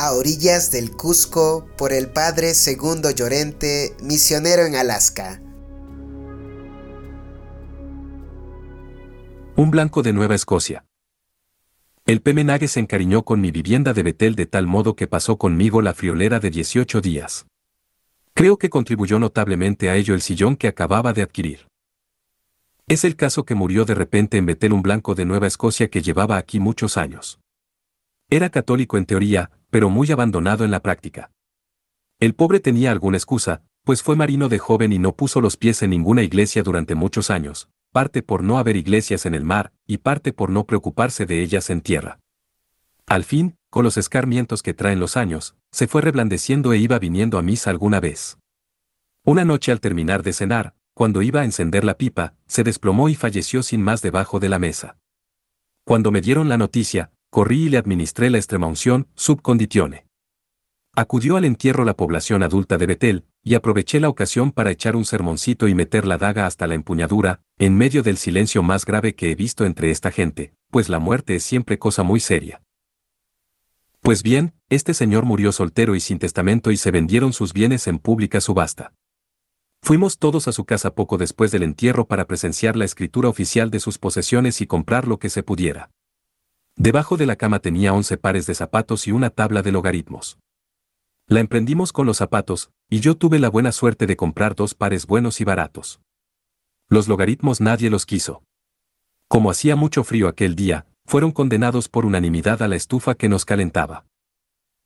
a orillas del Cusco por el padre Segundo Llorente, misionero en Alaska. Un blanco de Nueva Escocia. El pemenague se encariñó con mi vivienda de Betel de tal modo que pasó conmigo la friolera de 18 días. Creo que contribuyó notablemente a ello el sillón que acababa de adquirir. Es el caso que murió de repente en Betel un blanco de Nueva Escocia que llevaba aquí muchos años. Era católico en teoría, pero muy abandonado en la práctica. El pobre tenía alguna excusa, pues fue marino de joven y no puso los pies en ninguna iglesia durante muchos años, parte por no haber iglesias en el mar, y parte por no preocuparse de ellas en tierra. Al fin, con los escarmientos que traen los años, se fue reblandeciendo e iba viniendo a misa alguna vez. Una noche al terminar de cenar, cuando iba a encender la pipa, se desplomó y falleció sin más debajo de la mesa. Cuando me dieron la noticia, corrí y le administré la extremaunción, subconditione. Acudió al entierro la población adulta de Betel, y aproveché la ocasión para echar un sermoncito y meter la daga hasta la empuñadura, en medio del silencio más grave que he visto entre esta gente, pues la muerte es siempre cosa muy seria. Pues bien, este señor murió soltero y sin testamento y se vendieron sus bienes en pública subasta. Fuimos todos a su casa poco después del entierro para presenciar la escritura oficial de sus posesiones y comprar lo que se pudiera. Debajo de la cama tenía once pares de zapatos y una tabla de logaritmos. La emprendimos con los zapatos, y yo tuve la buena suerte de comprar dos pares buenos y baratos. Los logaritmos nadie los quiso. Como hacía mucho frío aquel día, fueron condenados por unanimidad a la estufa que nos calentaba.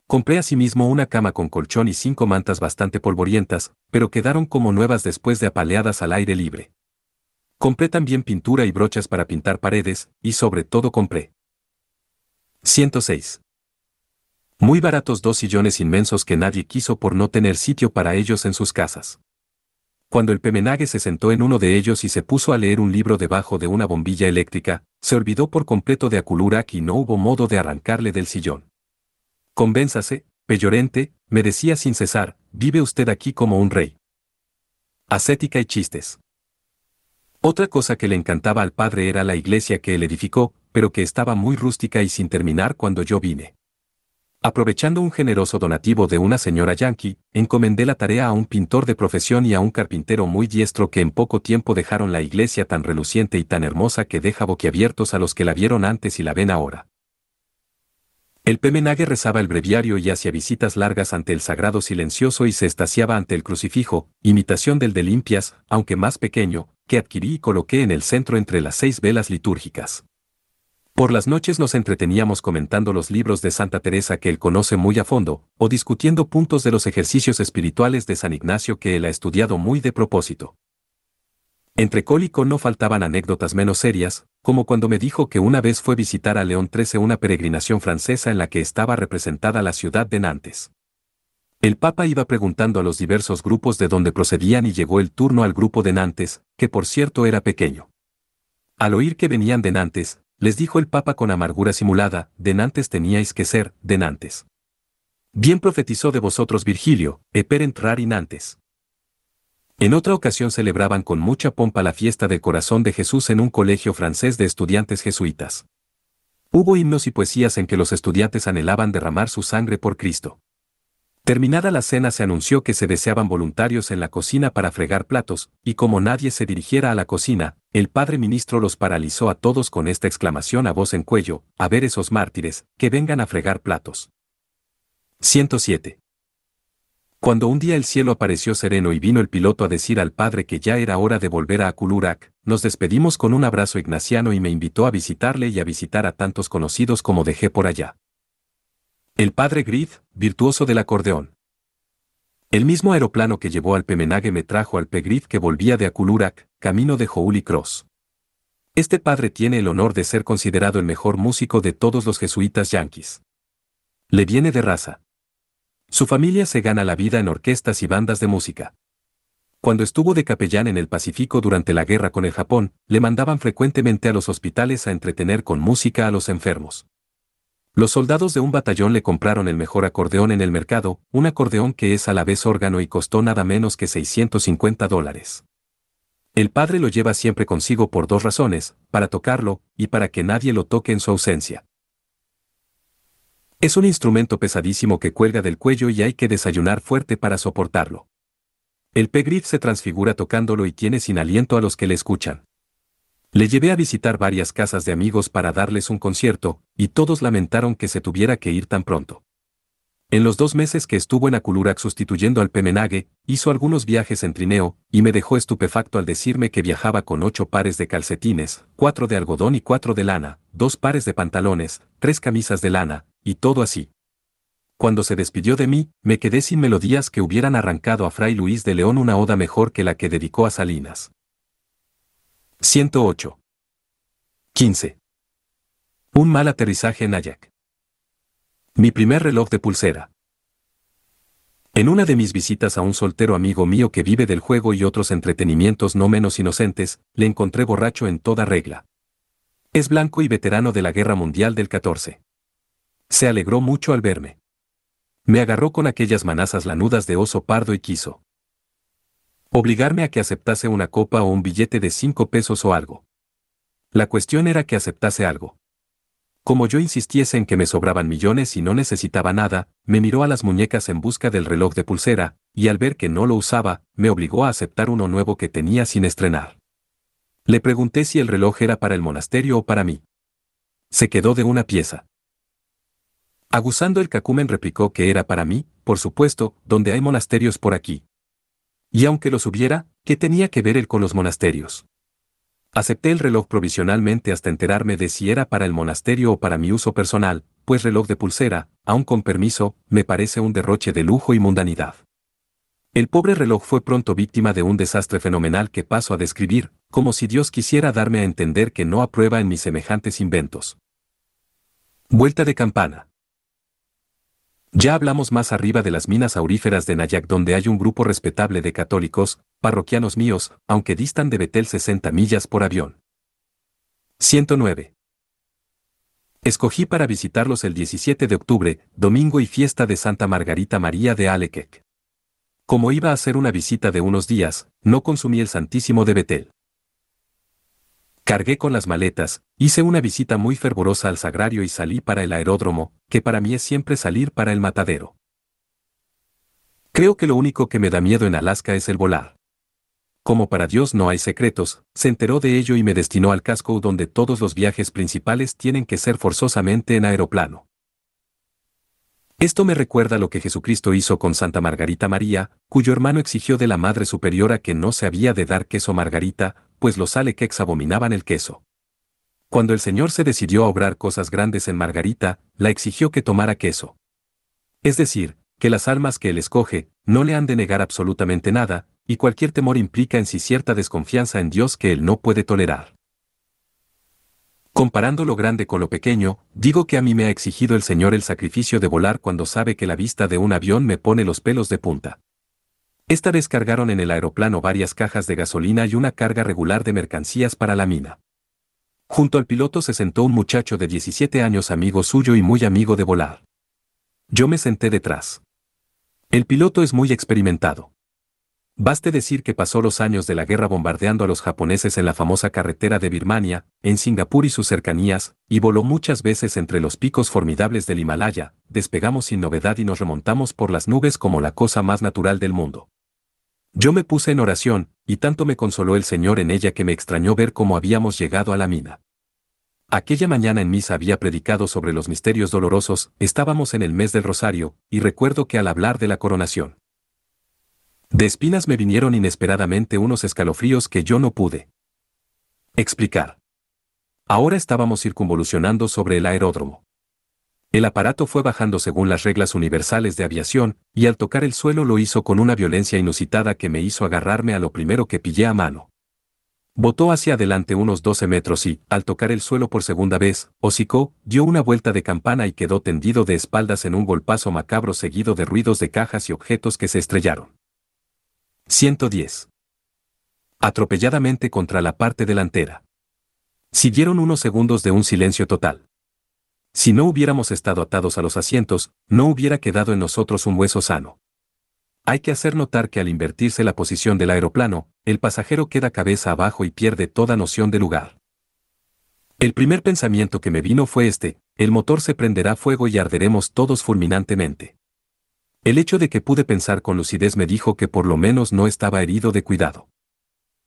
Compré asimismo una cama con colchón y cinco mantas bastante polvorientas, pero quedaron como nuevas después de apaleadas al aire libre. Compré también pintura y brochas para pintar paredes, y sobre todo compré. 106. Muy baratos dos sillones inmensos que nadie quiso por no tener sitio para ellos en sus casas. Cuando el pemenague se sentó en uno de ellos y se puso a leer un libro debajo de una bombilla eléctrica, se olvidó por completo de Akulurak y no hubo modo de arrancarle del sillón. Convénzase, Peyorente, me decía sin cesar, vive usted aquí como un rey. Ascética y chistes. Otra cosa que le encantaba al padre era la iglesia que él edificó, pero que estaba muy rústica y sin terminar cuando yo vine. Aprovechando un generoso donativo de una señora yankee, encomendé la tarea a un pintor de profesión y a un carpintero muy diestro que en poco tiempo dejaron la iglesia tan reluciente y tan hermosa que deja boquiabiertos a los que la vieron antes y la ven ahora. El pemenague rezaba el breviario y hacía visitas largas ante el sagrado silencioso y se estaciaba ante el crucifijo, imitación del de limpias, aunque más pequeño, que adquirí y coloqué en el centro entre las seis velas litúrgicas. Por las noches nos entreteníamos comentando los libros de Santa Teresa que él conoce muy a fondo, o discutiendo puntos de los ejercicios espirituales de San Ignacio que él ha estudiado muy de propósito. Entre cólico no faltaban anécdotas menos serias, como cuando me dijo que una vez fue visitar a León XIII una peregrinación francesa en la que estaba representada la ciudad de Nantes. El Papa iba preguntando a los diversos grupos de donde procedían y llegó el turno al grupo de Nantes, que por cierto era pequeño. Al oír que venían de Nantes, les dijo el Papa con amargura simulada, denantes teníais que ser, denantes. Bien profetizó de vosotros Virgilio, eperent rari nantes. En otra ocasión celebraban con mucha pompa la fiesta del corazón de Jesús en un colegio francés de estudiantes jesuitas. Hubo himnos y poesías en que los estudiantes anhelaban derramar su sangre por Cristo. Terminada la cena se anunció que se deseaban voluntarios en la cocina para fregar platos, y como nadie se dirigiera a la cocina, el padre ministro los paralizó a todos con esta exclamación a voz en cuello, a ver esos mártires, que vengan a fregar platos. 107. Cuando un día el cielo apareció sereno y vino el piloto a decir al padre que ya era hora de volver a Akulurak, nos despedimos con un abrazo ignaciano y me invitó a visitarle y a visitar a tantos conocidos como dejé por allá. El padre Griff, virtuoso del acordeón. El mismo aeroplano que llevó al Pemenague me trajo al Pegriff que volvía de Akulurak, camino de Holy Cross. Este padre tiene el honor de ser considerado el mejor músico de todos los jesuitas yanquis. Le viene de raza. Su familia se gana la vida en orquestas y bandas de música. Cuando estuvo de capellán en el Pacífico durante la guerra con el Japón, le mandaban frecuentemente a los hospitales a entretener con música a los enfermos. Los soldados de un batallón le compraron el mejor acordeón en el mercado, un acordeón que es a la vez órgano y costó nada menos que 650 dólares. El padre lo lleva siempre consigo por dos razones, para tocarlo, y para que nadie lo toque en su ausencia. Es un instrumento pesadísimo que cuelga del cuello y hay que desayunar fuerte para soportarlo. El Pegriff se transfigura tocándolo y tiene sin aliento a los que le escuchan. Le llevé a visitar varias casas de amigos para darles un concierto, y todos lamentaron que se tuviera que ir tan pronto. En los dos meses que estuvo en Aculurac sustituyendo al Pemenague, hizo algunos viajes en trineo, y me dejó estupefacto al decirme que viajaba con ocho pares de calcetines, cuatro de algodón y cuatro de lana, dos pares de pantalones, tres camisas de lana, y todo así. Cuando se despidió de mí, me quedé sin melodías que hubieran arrancado a Fray Luis de León una oda mejor que la que dedicó a Salinas. 108. 15. Un mal aterrizaje en Ayak. Mi primer reloj de pulsera. En una de mis visitas a un soltero amigo mío que vive del juego y otros entretenimientos no menos inocentes, le encontré borracho en toda regla. Es blanco y veterano de la Guerra Mundial del 14. Se alegró mucho al verme. Me agarró con aquellas manazas lanudas de oso pardo y quiso. Obligarme a que aceptase una copa o un billete de cinco pesos o algo. La cuestión era que aceptase algo. Como yo insistiese en que me sobraban millones y no necesitaba nada, me miró a las muñecas en busca del reloj de pulsera, y al ver que no lo usaba, me obligó a aceptar uno nuevo que tenía sin estrenar. Le pregunté si el reloj era para el monasterio o para mí. Se quedó de una pieza. Aguzando el cacumen replicó que era para mí, por supuesto, donde hay monasterios por aquí. Y aunque los hubiera, ¿qué tenía que ver él con los monasterios? Acepté el reloj provisionalmente hasta enterarme de si era para el monasterio o para mi uso personal, pues reloj de pulsera, aun con permiso, me parece un derroche de lujo y mundanidad. El pobre reloj fue pronto víctima de un desastre fenomenal que paso a describir, como si Dios quisiera darme a entender que no aprueba en mis semejantes inventos. Vuelta de campana. Ya hablamos más arriba de las minas auríferas de Nayak donde hay un grupo respetable de católicos, parroquianos míos, aunque distan de Betel 60 millas por avión. 109. Escogí para visitarlos el 17 de octubre, domingo y fiesta de Santa Margarita María de Alequec. Como iba a hacer una visita de unos días, no consumí el Santísimo de Betel. Cargué con las maletas, hice una visita muy fervorosa al sagrario y salí para el aeródromo, que para mí es siempre salir para el matadero. Creo que lo único que me da miedo en Alaska es el volar. Como para Dios no hay secretos, se enteró de ello y me destinó al casco donde todos los viajes principales tienen que ser forzosamente en aeroplano. Esto me recuerda lo que Jesucristo hizo con Santa Margarita María, cuyo hermano exigió de la Madre Superiora que no se había de dar queso Margarita, pues los Alequex abominaban el queso. Cuando el Señor se decidió a obrar cosas grandes en Margarita, la exigió que tomara queso. Es decir, que las almas que él escoge, no le han de negar absolutamente nada, y cualquier temor implica en sí cierta desconfianza en Dios que él no puede tolerar. Comparando lo grande con lo pequeño, digo que a mí me ha exigido el Señor el sacrificio de volar cuando sabe que la vista de un avión me pone los pelos de punta. Esta vez cargaron en el aeroplano varias cajas de gasolina y una carga regular de mercancías para la mina. Junto al piloto se sentó un muchacho de 17 años amigo suyo y muy amigo de volar. Yo me senté detrás. El piloto es muy experimentado. Baste decir que pasó los años de la guerra bombardeando a los japoneses en la famosa carretera de Birmania, en Singapur y sus cercanías, y voló muchas veces entre los picos formidables del Himalaya, despegamos sin novedad y nos remontamos por las nubes como la cosa más natural del mundo. Yo me puse en oración, y tanto me consoló el Señor en ella que me extrañó ver cómo habíamos llegado a la mina. Aquella mañana en misa había predicado sobre los misterios dolorosos, estábamos en el mes del Rosario, y recuerdo que al hablar de la coronación. De espinas me vinieron inesperadamente unos escalofríos que yo no pude explicar. Ahora estábamos circunvolucionando sobre el aeródromo. El aparato fue bajando según las reglas universales de aviación, y al tocar el suelo lo hizo con una violencia inusitada que me hizo agarrarme a lo primero que pillé a mano. Botó hacia adelante unos 12 metros y, al tocar el suelo por segunda vez, hocicó, dio una vuelta de campana y quedó tendido de espaldas en un golpazo macabro seguido de ruidos de cajas y objetos que se estrellaron. 110. Atropelladamente contra la parte delantera. Siguieron unos segundos de un silencio total. Si no hubiéramos estado atados a los asientos, no hubiera quedado en nosotros un hueso sano. Hay que hacer notar que al invertirse la posición del aeroplano, el pasajero queda cabeza abajo y pierde toda noción de lugar. El primer pensamiento que me vino fue este, el motor se prenderá fuego y arderemos todos fulminantemente. El hecho de que pude pensar con lucidez me dijo que por lo menos no estaba herido de cuidado.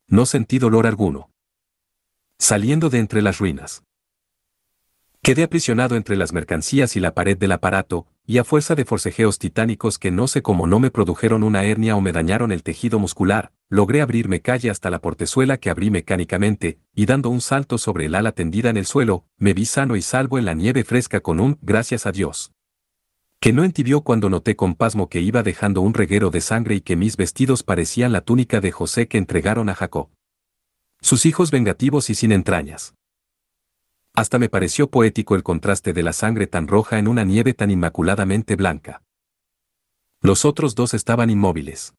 No sentí dolor alguno. Saliendo de entre las ruinas. Quedé aprisionado entre las mercancías y la pared del aparato, y a fuerza de forcejeos titánicos que no sé cómo no me produjeron una hernia o me dañaron el tejido muscular, logré abrirme calle hasta la portezuela que abrí mecánicamente, y dando un salto sobre el ala tendida en el suelo, me vi sano y salvo en la nieve fresca con un gracias a Dios. Que no entibió cuando noté con pasmo que iba dejando un reguero de sangre y que mis vestidos parecían la túnica de José que entregaron a Jacob. Sus hijos vengativos y sin entrañas. Hasta me pareció poético el contraste de la sangre tan roja en una nieve tan inmaculadamente blanca. Los otros dos estaban inmóviles.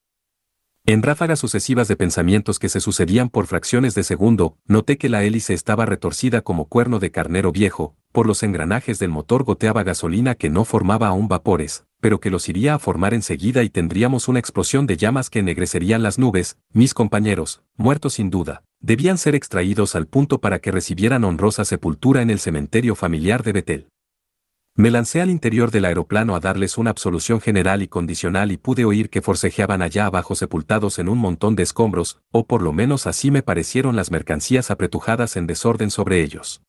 En ráfagas sucesivas de pensamientos que se sucedían por fracciones de segundo, noté que la hélice estaba retorcida como cuerno de carnero viejo, por los engranajes del motor goteaba gasolina que no formaba aún vapores, pero que los iría a formar enseguida y tendríamos una explosión de llamas que ennegrecerían las nubes, mis compañeros, muertos sin duda, debían ser extraídos al punto para que recibieran honrosa sepultura en el cementerio familiar de Betel. Me lancé al interior del aeroplano a darles una absolución general y condicional y pude oír que forcejeaban allá abajo sepultados en un montón de escombros, o por lo menos así me parecieron las mercancías apretujadas en desorden sobre ellos.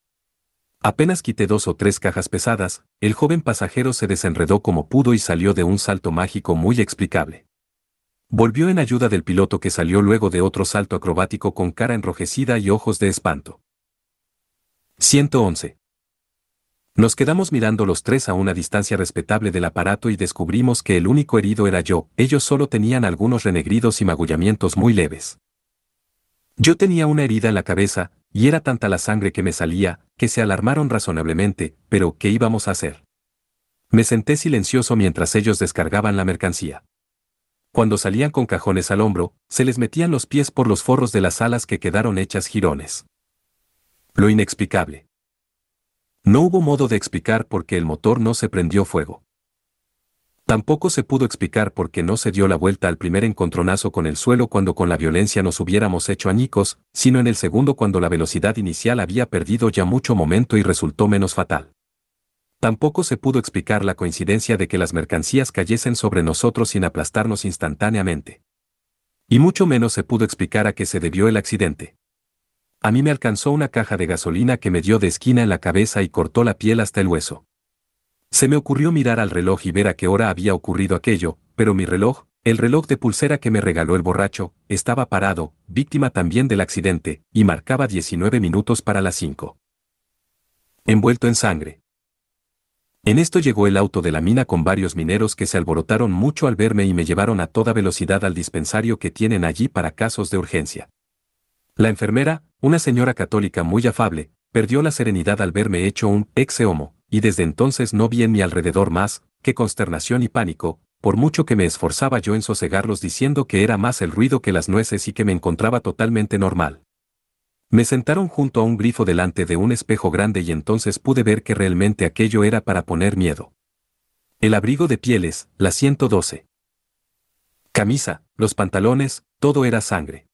Apenas quité dos o tres cajas pesadas, el joven pasajero se desenredó como pudo y salió de un salto mágico muy explicable. Volvió en ayuda del piloto que salió luego de otro salto acrobático con cara enrojecida y ojos de espanto. 111. Nos quedamos mirando los tres a una distancia respetable del aparato y descubrimos que el único herido era yo, ellos solo tenían algunos renegridos y magullamientos muy leves. Yo tenía una herida en la cabeza, y era tanta la sangre que me salía, que se alarmaron razonablemente, pero ¿qué íbamos a hacer? Me senté silencioso mientras ellos descargaban la mercancía cuando salían con cajones al hombro, se les metían los pies por los forros de las alas que quedaron hechas jirones. Lo inexplicable. No hubo modo de explicar por qué el motor no se prendió fuego. Tampoco se pudo explicar por qué no se dio la vuelta al primer encontronazo con el suelo cuando con la violencia nos hubiéramos hecho añicos, sino en el segundo cuando la velocidad inicial había perdido ya mucho momento y resultó menos fatal. Tampoco se pudo explicar la coincidencia de que las mercancías cayesen sobre nosotros sin aplastarnos instantáneamente. Y mucho menos se pudo explicar a qué se debió el accidente. A mí me alcanzó una caja de gasolina que me dio de esquina en la cabeza y cortó la piel hasta el hueso. Se me ocurrió mirar al reloj y ver a qué hora había ocurrido aquello, pero mi reloj, el reloj de pulsera que me regaló el borracho, estaba parado, víctima también del accidente, y marcaba 19 minutos para las 5. Envuelto en sangre. En esto llegó el auto de la mina con varios mineros que se alborotaron mucho al verme y me llevaron a toda velocidad al dispensario que tienen allí para casos de urgencia. La enfermera, una señora católica muy afable, perdió la serenidad al verme hecho un ex homo, y desde entonces no vi en mi alrededor más que consternación y pánico, por mucho que me esforzaba yo en sosegarlos diciendo que era más el ruido que las nueces y que me encontraba totalmente normal. Me sentaron junto a un grifo delante de un espejo grande y entonces pude ver que realmente aquello era para poner miedo. El abrigo de pieles, la 112. Camisa, los pantalones, todo era sangre.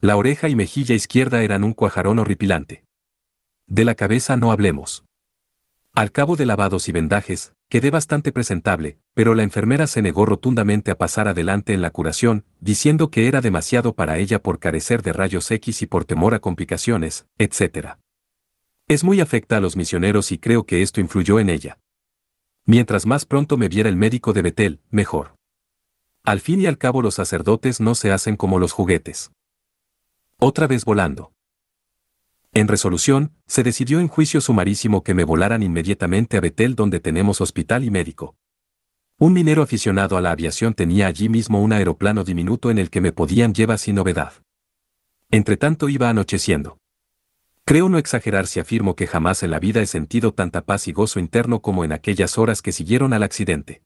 La oreja y mejilla izquierda eran un cuajarón horripilante. De la cabeza no hablemos. Al cabo de lavados y vendajes, quedé bastante presentable, pero la enfermera se negó rotundamente a pasar adelante en la curación, diciendo que era demasiado para ella por carecer de rayos X y por temor a complicaciones, etc. Es muy afecta a los misioneros y creo que esto influyó en ella. Mientras más pronto me viera el médico de Betel, mejor. Al fin y al cabo los sacerdotes no se hacen como los juguetes. Otra vez volando. En resolución, se decidió en juicio sumarísimo que me volaran inmediatamente a Betel donde tenemos hospital y médico. Un minero aficionado a la aviación tenía allí mismo un aeroplano diminuto en el que me podían llevar sin novedad. Entretanto iba anocheciendo. Creo no exagerar si afirmo que jamás en la vida he sentido tanta paz y gozo interno como en aquellas horas que siguieron al accidente.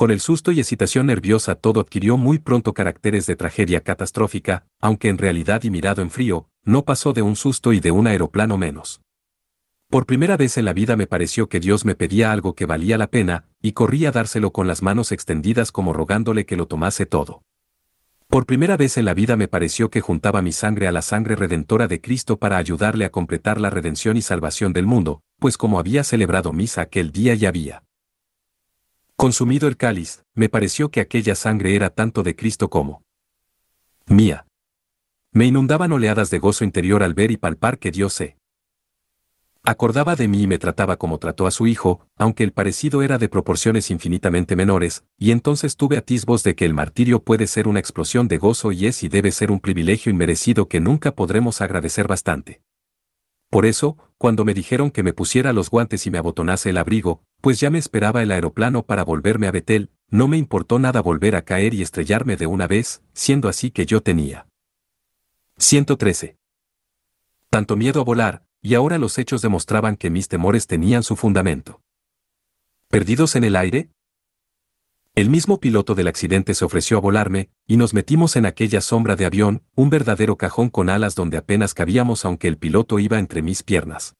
Con el susto y excitación nerviosa todo adquirió muy pronto caracteres de tragedia catastrófica, aunque en realidad y mirado en frío, no pasó de un susto y de un aeroplano menos. Por primera vez en la vida me pareció que Dios me pedía algo que valía la pena, y corrí a dárselo con las manos extendidas como rogándole que lo tomase todo. Por primera vez en la vida me pareció que juntaba mi sangre a la sangre redentora de Cristo para ayudarle a completar la redención y salvación del mundo, pues como había celebrado misa aquel día y había consumido el cáliz, me pareció que aquella sangre era tanto de Cristo como mía. Me inundaban oleadas de gozo interior al ver y palpar que Dios se Acordaba de mí y me trataba como trató a su hijo, aunque el parecido era de proporciones infinitamente menores, y entonces tuve atisbos de que el martirio puede ser una explosión de gozo y es y debe ser un privilegio inmerecido que nunca podremos agradecer bastante. Por eso, cuando me dijeron que me pusiera los guantes y me abotonase el abrigo, pues ya me esperaba el aeroplano para volverme a Betel, no me importó nada volver a caer y estrellarme de una vez, siendo así que yo tenía. 113. Tanto miedo a volar, y ahora los hechos demostraban que mis temores tenían su fundamento. ¿Perdidos en el aire? El mismo piloto del accidente se ofreció a volarme, y nos metimos en aquella sombra de avión, un verdadero cajón con alas donde apenas cabíamos aunque el piloto iba entre mis piernas.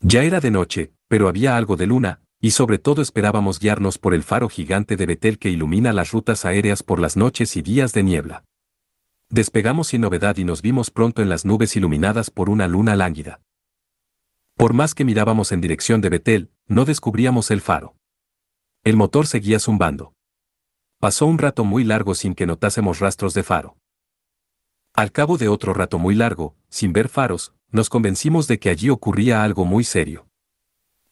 Ya era de noche, pero había algo de luna, y sobre todo esperábamos guiarnos por el faro gigante de Betel que ilumina las rutas aéreas por las noches y días de niebla. Despegamos sin novedad y nos vimos pronto en las nubes iluminadas por una luna lánguida. Por más que mirábamos en dirección de Betel, no descubríamos el faro. El motor seguía zumbando. Pasó un rato muy largo sin que notásemos rastros de faro. Al cabo de otro rato muy largo, sin ver faros, nos convencimos de que allí ocurría algo muy serio.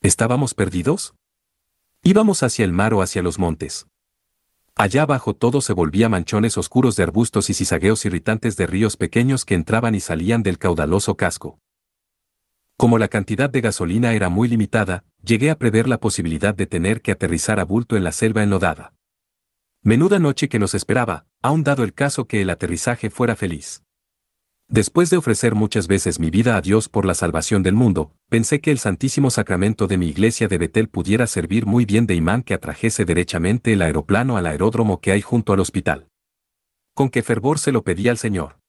¿Estábamos perdidos? Íbamos hacia el mar o hacia los montes. Allá abajo todo se volvía manchones oscuros de arbustos y cizagueos irritantes de ríos pequeños que entraban y salían del caudaloso casco. Como la cantidad de gasolina era muy limitada, llegué a prever la posibilidad de tener que aterrizar a bulto en la selva enlodada. Menuda noche que nos esperaba, aun dado el caso que el aterrizaje fuera feliz. Después de ofrecer muchas veces mi vida a Dios por la salvación del mundo, pensé que el Santísimo Sacramento de mi iglesia de Betel pudiera servir muy bien de imán que atrajese derechamente el aeroplano al aeródromo que hay junto al hospital. Con qué fervor se lo pedí al Señor.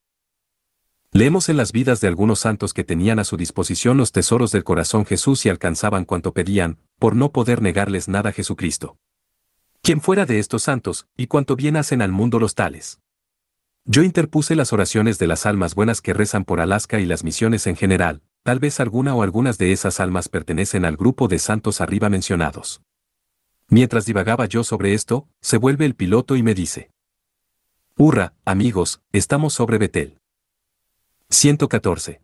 Leemos en las vidas de algunos santos que tenían a su disposición los tesoros del corazón Jesús y alcanzaban cuanto pedían, por no poder negarles nada a Jesucristo. ¿Quién fuera de estos santos, y cuánto bien hacen al mundo los tales? Yo interpuse las oraciones de las almas buenas que rezan por Alaska y las misiones en general, tal vez alguna o algunas de esas almas pertenecen al grupo de santos arriba mencionados. Mientras divagaba yo sobre esto, se vuelve el piloto y me dice. Hurra, amigos, estamos sobre Betel. 114.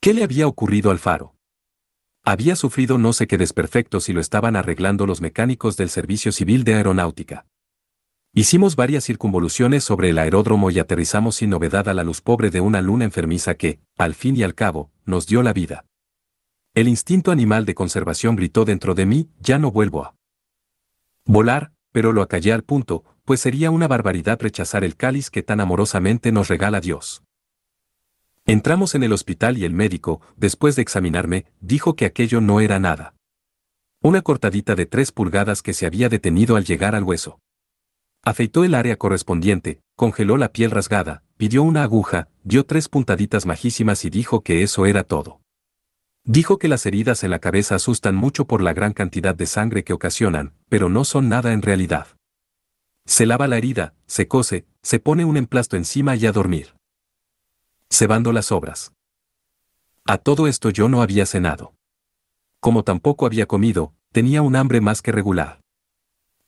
¿Qué le había ocurrido al faro? Había sufrido no sé qué desperfectos y lo estaban arreglando los mecánicos del Servicio Civil de Aeronáutica. Hicimos varias circunvoluciones sobre el aeródromo y aterrizamos sin novedad a la luz pobre de una luna enfermiza que, al fin y al cabo, nos dio la vida. El instinto animal de conservación gritó dentro de mí, ya no vuelvo a volar, pero lo acallé al punto, pues sería una barbaridad rechazar el cáliz que tan amorosamente nos regala Dios. Entramos en el hospital y el médico, después de examinarme, dijo que aquello no era nada. Una cortadita de tres pulgadas que se había detenido al llegar al hueso. Afeitó el área correspondiente, congeló la piel rasgada, pidió una aguja, dio tres puntaditas majísimas y dijo que eso era todo. Dijo que las heridas en la cabeza asustan mucho por la gran cantidad de sangre que ocasionan, pero no son nada en realidad. Se lava la herida, se cose, se pone un emplasto encima y a dormir cebando las obras. A todo esto yo no había cenado. Como tampoco había comido, tenía un hambre más que regular.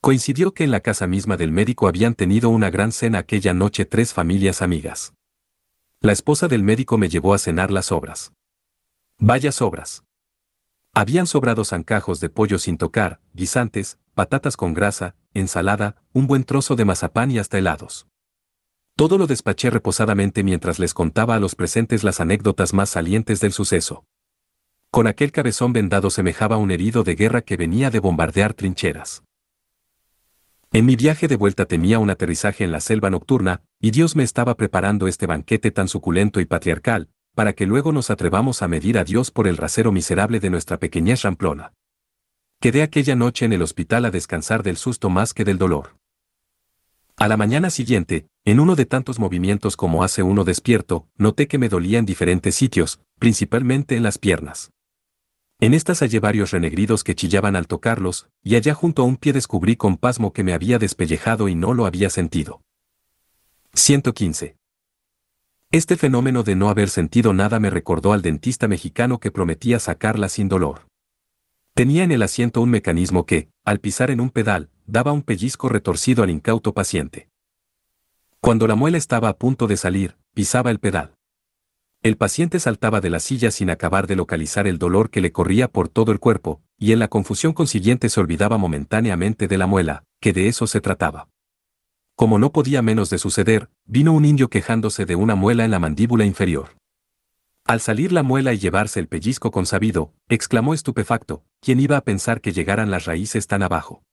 Coincidió que en la casa misma del médico habían tenido una gran cena aquella noche tres familias amigas. La esposa del médico me llevó a cenar las obras. Vaya sobras. Habían sobrado zancajos de pollo sin tocar, guisantes, patatas con grasa, ensalada, un buen trozo de mazapán y hasta helados. Todo lo despaché reposadamente mientras les contaba a los presentes las anécdotas más salientes del suceso. Con aquel cabezón vendado semejaba un herido de guerra que venía de bombardear trincheras. En mi viaje de vuelta temía un aterrizaje en la selva nocturna, y Dios me estaba preparando este banquete tan suculento y patriarcal, para que luego nos atrevamos a medir a Dios por el rasero miserable de nuestra pequeñez ramplona. Quedé aquella noche en el hospital a descansar del susto más que del dolor. A la mañana siguiente, en uno de tantos movimientos como hace uno despierto, noté que me dolía en diferentes sitios, principalmente en las piernas. En estas hallé varios renegridos que chillaban al tocarlos, y allá junto a un pie descubrí con pasmo que me había despellejado y no lo había sentido. 115. Este fenómeno de no haber sentido nada me recordó al dentista mexicano que prometía sacarla sin dolor. Tenía en el asiento un mecanismo que, al pisar en un pedal, daba un pellizco retorcido al incauto paciente. Cuando la muela estaba a punto de salir, pisaba el pedal. El paciente saltaba de la silla sin acabar de localizar el dolor que le corría por todo el cuerpo, y en la confusión consiguiente se olvidaba momentáneamente de la muela, que de eso se trataba. Como no podía menos de suceder, vino un indio quejándose de una muela en la mandíbula inferior. Al salir la muela y llevarse el pellizco consabido, exclamó estupefacto, ¿quién iba a pensar que llegaran las raíces tan abajo?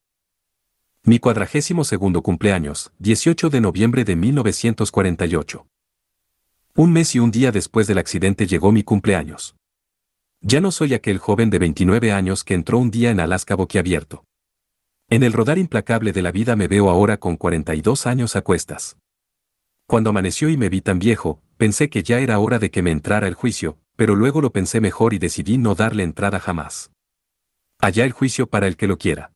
Mi cuadragésimo segundo cumpleaños, 18 de noviembre de 1948. Un mes y un día después del accidente llegó mi cumpleaños. Ya no soy aquel joven de 29 años que entró un día en Alaska boquiabierto. En el rodar implacable de la vida me veo ahora con 42 años a cuestas. Cuando amaneció y me vi tan viejo, pensé que ya era hora de que me entrara el juicio, pero luego lo pensé mejor y decidí no darle entrada jamás. Allá el juicio para el que lo quiera.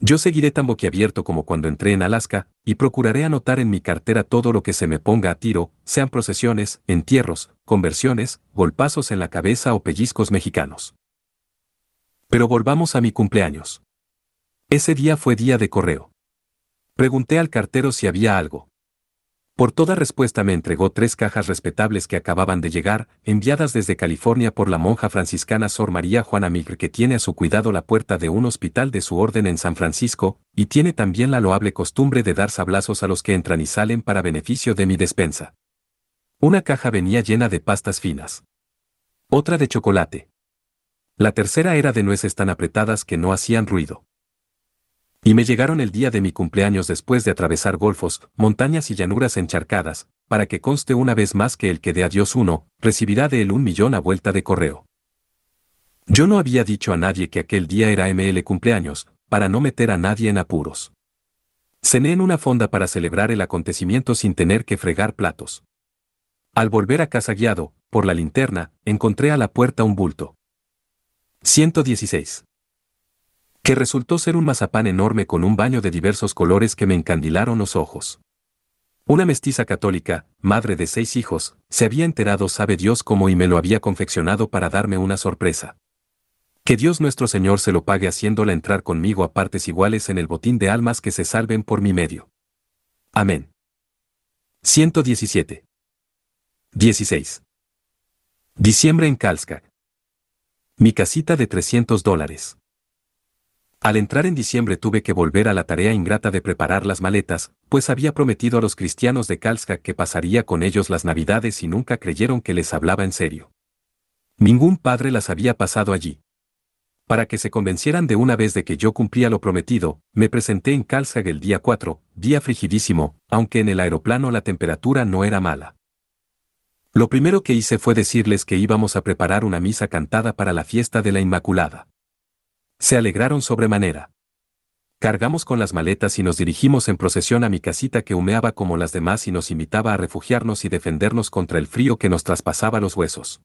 Yo seguiré tan boquiabierto como cuando entré en Alaska, y procuraré anotar en mi cartera todo lo que se me ponga a tiro, sean procesiones, entierros, conversiones, golpazos en la cabeza o pellizcos mexicanos. Pero volvamos a mi cumpleaños. Ese día fue día de correo. Pregunté al cartero si había algo. Por toda respuesta me entregó tres cajas respetables que acababan de llegar, enviadas desde California por la monja franciscana Sor María Juana Migre que tiene a su cuidado la puerta de un hospital de su orden en San Francisco, y tiene también la loable costumbre de dar sablazos a los que entran y salen para beneficio de mi despensa. Una caja venía llena de pastas finas. Otra de chocolate. La tercera era de nueces tan apretadas que no hacían ruido. Y me llegaron el día de mi cumpleaños después de atravesar golfos, montañas y llanuras encharcadas, para que conste una vez más que el que dé a Dios uno, recibirá de él un millón a vuelta de correo. Yo no había dicho a nadie que aquel día era ML cumpleaños, para no meter a nadie en apuros. Cené en una fonda para celebrar el acontecimiento sin tener que fregar platos. Al volver a casa guiado, por la linterna, encontré a la puerta un bulto. 116 que resultó ser un mazapán enorme con un baño de diversos colores que me encandilaron los ojos. Una mestiza católica, madre de seis hijos, se había enterado sabe Dios cómo y me lo había confeccionado para darme una sorpresa. Que Dios nuestro Señor se lo pague haciéndola entrar conmigo a partes iguales en el botín de almas que se salven por mi medio. Amén. 117. 16. Diciembre en Kalskak. Mi casita de 300 dólares. Al entrar en diciembre tuve que volver a la tarea ingrata de preparar las maletas, pues había prometido a los cristianos de Kalska que pasaría con ellos las navidades y nunca creyeron que les hablaba en serio. Ningún padre las había pasado allí. Para que se convencieran de una vez de que yo cumplía lo prometido, me presenté en Karlskrona el día 4, día frigidísimo, aunque en el aeroplano la temperatura no era mala. Lo primero que hice fue decirles que íbamos a preparar una misa cantada para la fiesta de la Inmaculada. Se alegraron sobremanera. Cargamos con las maletas y nos dirigimos en procesión a mi casita que humeaba como las demás y nos invitaba a refugiarnos y defendernos contra el frío que nos traspasaba los huesos.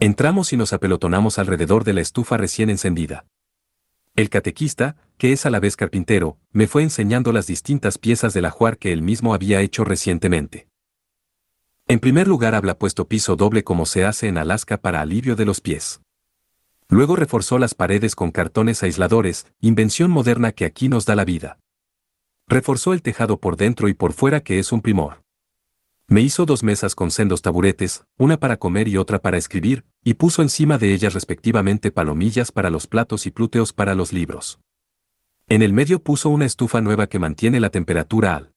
Entramos y nos apelotonamos alrededor de la estufa recién encendida. El catequista, que es a la vez carpintero, me fue enseñando las distintas piezas del ajuar que él mismo había hecho recientemente. En primer lugar habla puesto piso doble como se hace en Alaska para alivio de los pies. Luego reforzó las paredes con cartones aisladores, invención moderna que aquí nos da la vida. Reforzó el tejado por dentro y por fuera que es un primor. Me hizo dos mesas con sendos taburetes, una para comer y otra para escribir, y puso encima de ellas respectivamente palomillas para los platos y plúteos para los libros. En el medio puso una estufa nueva que mantiene la temperatura al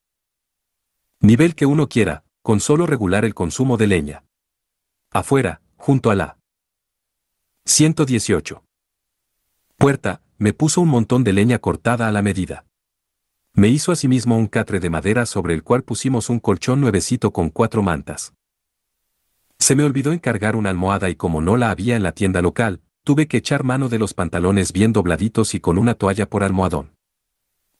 nivel que uno quiera, con solo regular el consumo de leña. Afuera, junto a la 118. Puerta, me puso un montón de leña cortada a la medida. Me hizo asimismo un catre de madera sobre el cual pusimos un colchón nuevecito con cuatro mantas. Se me olvidó encargar una almohada y como no la había en la tienda local, tuve que echar mano de los pantalones bien dobladitos y con una toalla por almohadón.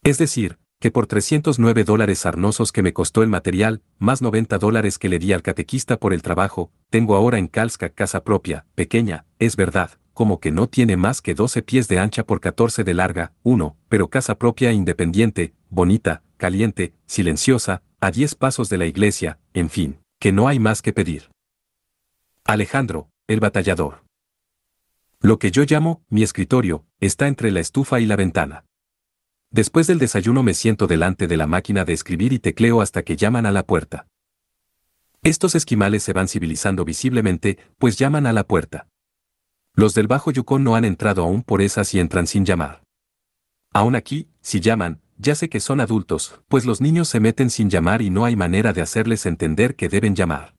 Es decir, que por 309 dólares sarnosos que me costó el material, más 90 dólares que le di al catequista por el trabajo, tengo ahora en Kalska casa propia, pequeña, es verdad, como que no tiene más que 12 pies de ancha por 14 de larga, uno, pero casa propia e independiente, bonita, caliente, silenciosa, a diez pasos de la iglesia, en fin, que no hay más que pedir. Alejandro, el batallador. Lo que yo llamo, mi escritorio, está entre la estufa y la ventana. Después del desayuno me siento delante de la máquina de escribir y tecleo hasta que llaman a la puerta. Estos esquimales se van civilizando visiblemente, pues llaman a la puerta. Los del Bajo Yukon no han entrado aún por esas y entran sin llamar. Aún aquí, si llaman, ya sé que son adultos, pues los niños se meten sin llamar y no hay manera de hacerles entender que deben llamar.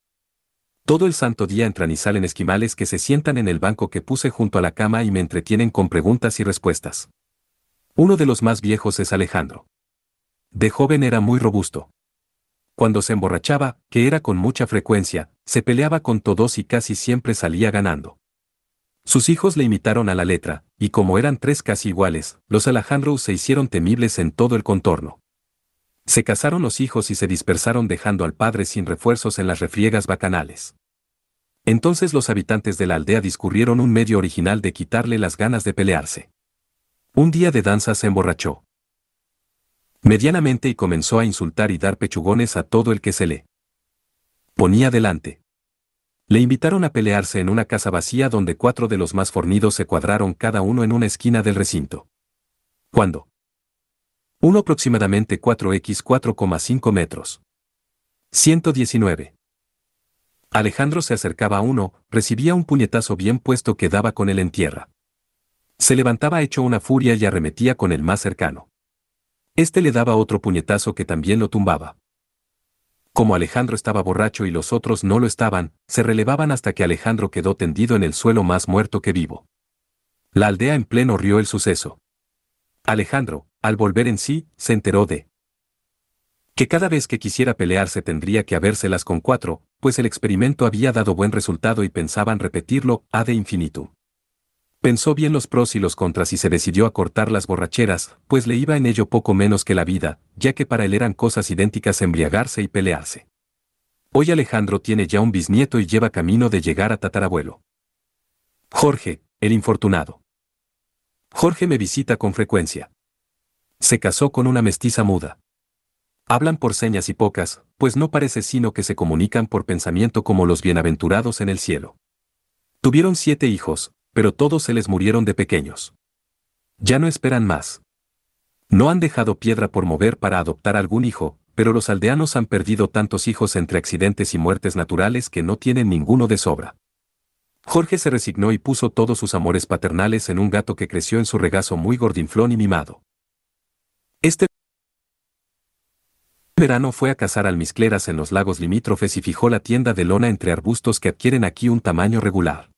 Todo el santo día entran y salen esquimales que se sientan en el banco que puse junto a la cama y me entretienen con preguntas y respuestas. Uno de los más viejos es Alejandro. De joven era muy robusto. Cuando se emborrachaba, que era con mucha frecuencia, se peleaba con todos y casi siempre salía ganando. Sus hijos le imitaron a la letra, y como eran tres casi iguales, los Alejandros se hicieron temibles en todo el contorno. Se casaron los hijos y se dispersaron dejando al padre sin refuerzos en las refriegas bacanales. Entonces los habitantes de la aldea discurrieron un medio original de quitarle las ganas de pelearse. Un día de danza se emborrachó medianamente y comenzó a insultar y dar pechugones a todo el que se le ponía delante. Le invitaron a pelearse en una casa vacía donde cuatro de los más fornidos se cuadraron cada uno en una esquina del recinto. ¿Cuándo? Uno aproximadamente 4x 4,5 metros. 119. Alejandro se acercaba a uno, recibía un puñetazo bien puesto que daba con él en tierra. Se levantaba hecho una furia y arremetía con el más cercano. Este le daba otro puñetazo que también lo tumbaba. Como Alejandro estaba borracho y los otros no lo estaban, se relevaban hasta que Alejandro quedó tendido en el suelo más muerto que vivo. La aldea en pleno rió el suceso. Alejandro, al volver en sí, se enteró de que cada vez que quisiera pelearse tendría que habérselas con cuatro, pues el experimento había dado buen resultado y pensaban repetirlo a de infinitum. Pensó bien los pros y los contras y se decidió a cortar las borracheras, pues le iba en ello poco menos que la vida, ya que para él eran cosas idénticas embriagarse y pelearse. Hoy Alejandro tiene ya un bisnieto y lleva camino de llegar a tatarabuelo. Jorge, el infortunado. Jorge me visita con frecuencia. Se casó con una mestiza muda. Hablan por señas y pocas, pues no parece sino que se comunican por pensamiento como los bienaventurados en el cielo. Tuvieron siete hijos, pero todos se les murieron de pequeños. Ya no esperan más. No han dejado piedra por mover para adoptar algún hijo, pero los aldeanos han perdido tantos hijos entre accidentes y muertes naturales que no tienen ninguno de sobra. Jorge se resignó y puso todos sus amores paternales en un gato que creció en su regazo muy gordinflón y mimado. Este verano fue a cazar almizcleras en los lagos limítrofes y fijó la tienda de lona entre arbustos que adquieren aquí un tamaño regular.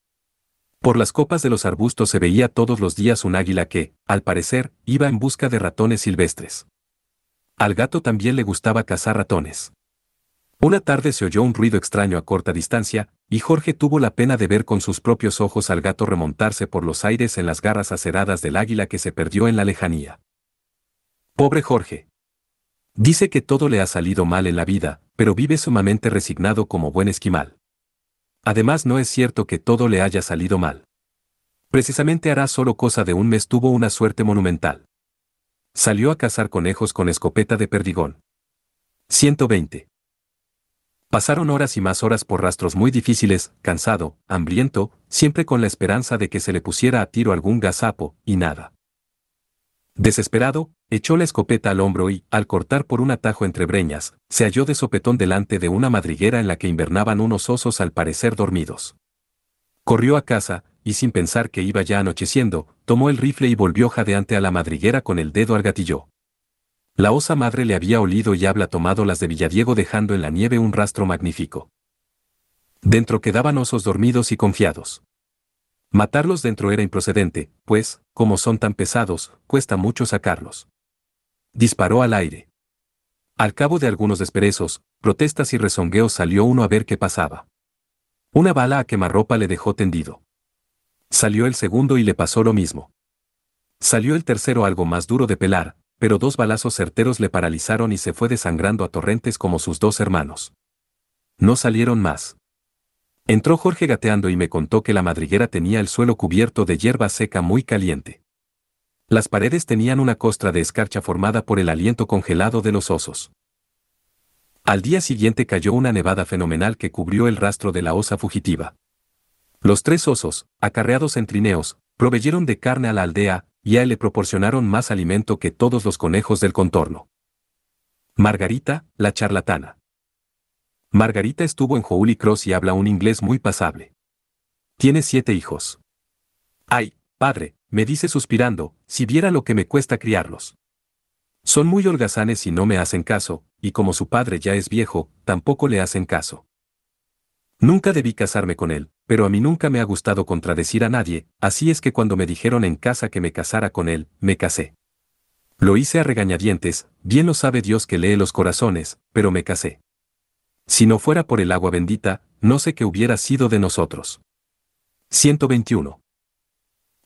Por las copas de los arbustos se veía todos los días un águila que, al parecer, iba en busca de ratones silvestres. Al gato también le gustaba cazar ratones. Una tarde se oyó un ruido extraño a corta distancia, y Jorge tuvo la pena de ver con sus propios ojos al gato remontarse por los aires en las garras aceradas del águila que se perdió en la lejanía. Pobre Jorge. Dice que todo le ha salido mal en la vida, pero vive sumamente resignado como buen esquimal. Además no es cierto que todo le haya salido mal. Precisamente hará solo cosa de un mes tuvo una suerte monumental. Salió a cazar conejos con escopeta de perdigón. 120. Pasaron horas y más horas por rastros muy difíciles, cansado, hambriento, siempre con la esperanza de que se le pusiera a tiro algún gazapo, y nada. Desesperado, echó la escopeta al hombro y, al cortar por un atajo entre breñas, se halló de sopetón delante de una madriguera en la que invernaban unos osos al parecer dormidos. Corrió a casa, y sin pensar que iba ya anocheciendo, tomó el rifle y volvió jadeante a la madriguera con el dedo al gatillo. La osa madre le había olido y habla tomado las de Villadiego dejando en la nieve un rastro magnífico. Dentro quedaban osos dormidos y confiados. Matarlos dentro era improcedente, pues, como son tan pesados, cuesta mucho sacarlos. Disparó al aire. Al cabo de algunos desperezos, protestas y rezongueos salió uno a ver qué pasaba. Una bala a quemarropa le dejó tendido. Salió el segundo y le pasó lo mismo. Salió el tercero algo más duro de pelar, pero dos balazos certeros le paralizaron y se fue desangrando a torrentes como sus dos hermanos. No salieron más. Entró Jorge gateando y me contó que la madriguera tenía el suelo cubierto de hierba seca muy caliente. Las paredes tenían una costra de escarcha formada por el aliento congelado de los osos. Al día siguiente cayó una nevada fenomenal que cubrió el rastro de la osa fugitiva. Los tres osos, acarreados en trineos, proveyeron de carne a la aldea, y a él le proporcionaron más alimento que todos los conejos del contorno. Margarita, la charlatana. Margarita estuvo en Holy Cross y habla un inglés muy pasable. Tiene siete hijos. Ay, padre, me dice suspirando, si viera lo que me cuesta criarlos. Son muy holgazanes y no me hacen caso, y como su padre ya es viejo, tampoco le hacen caso. Nunca debí casarme con él, pero a mí nunca me ha gustado contradecir a nadie, así es que cuando me dijeron en casa que me casara con él, me casé. Lo hice a regañadientes, bien lo sabe Dios que lee los corazones, pero me casé. Si no fuera por el agua bendita, no sé qué hubiera sido de nosotros. 121.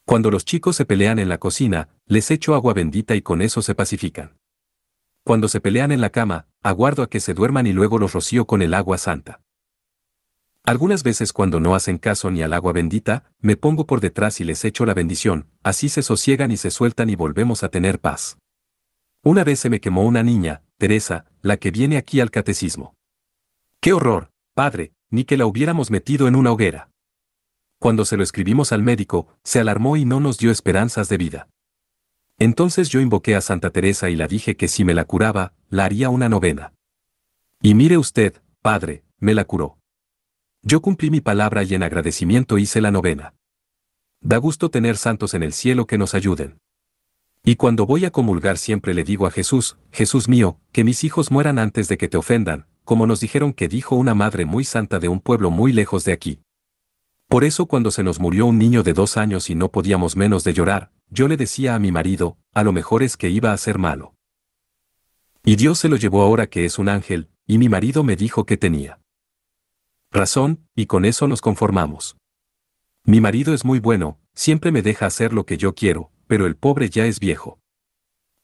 Cuando los chicos se pelean en la cocina, les echo agua bendita y con eso se pacifican. Cuando se pelean en la cama, aguardo a que se duerman y luego los rocío con el agua santa. Algunas veces cuando no hacen caso ni al agua bendita, me pongo por detrás y les echo la bendición, así se sosiegan y se sueltan y volvemos a tener paz. Una vez se me quemó una niña, Teresa, la que viene aquí al catecismo. ¡Qué horror, padre! Ni que la hubiéramos metido en una hoguera. Cuando se lo escribimos al médico, se alarmó y no nos dio esperanzas de vida. Entonces yo invoqué a Santa Teresa y la dije que si me la curaba, la haría una novena. Y mire usted, padre, me la curó. Yo cumplí mi palabra y en agradecimiento hice la novena. Da gusto tener santos en el cielo que nos ayuden. Y cuando voy a comulgar siempre le digo a Jesús, Jesús mío, que mis hijos mueran antes de que te ofendan, como nos dijeron que dijo una madre muy santa de un pueblo muy lejos de aquí. Por eso cuando se nos murió un niño de dos años y no podíamos menos de llorar, yo le decía a mi marido, a lo mejor es que iba a ser malo. Y Dios se lo llevó ahora que es un ángel, y mi marido me dijo que tenía razón, y con eso nos conformamos. Mi marido es muy bueno, siempre me deja hacer lo que yo quiero, pero el pobre ya es viejo.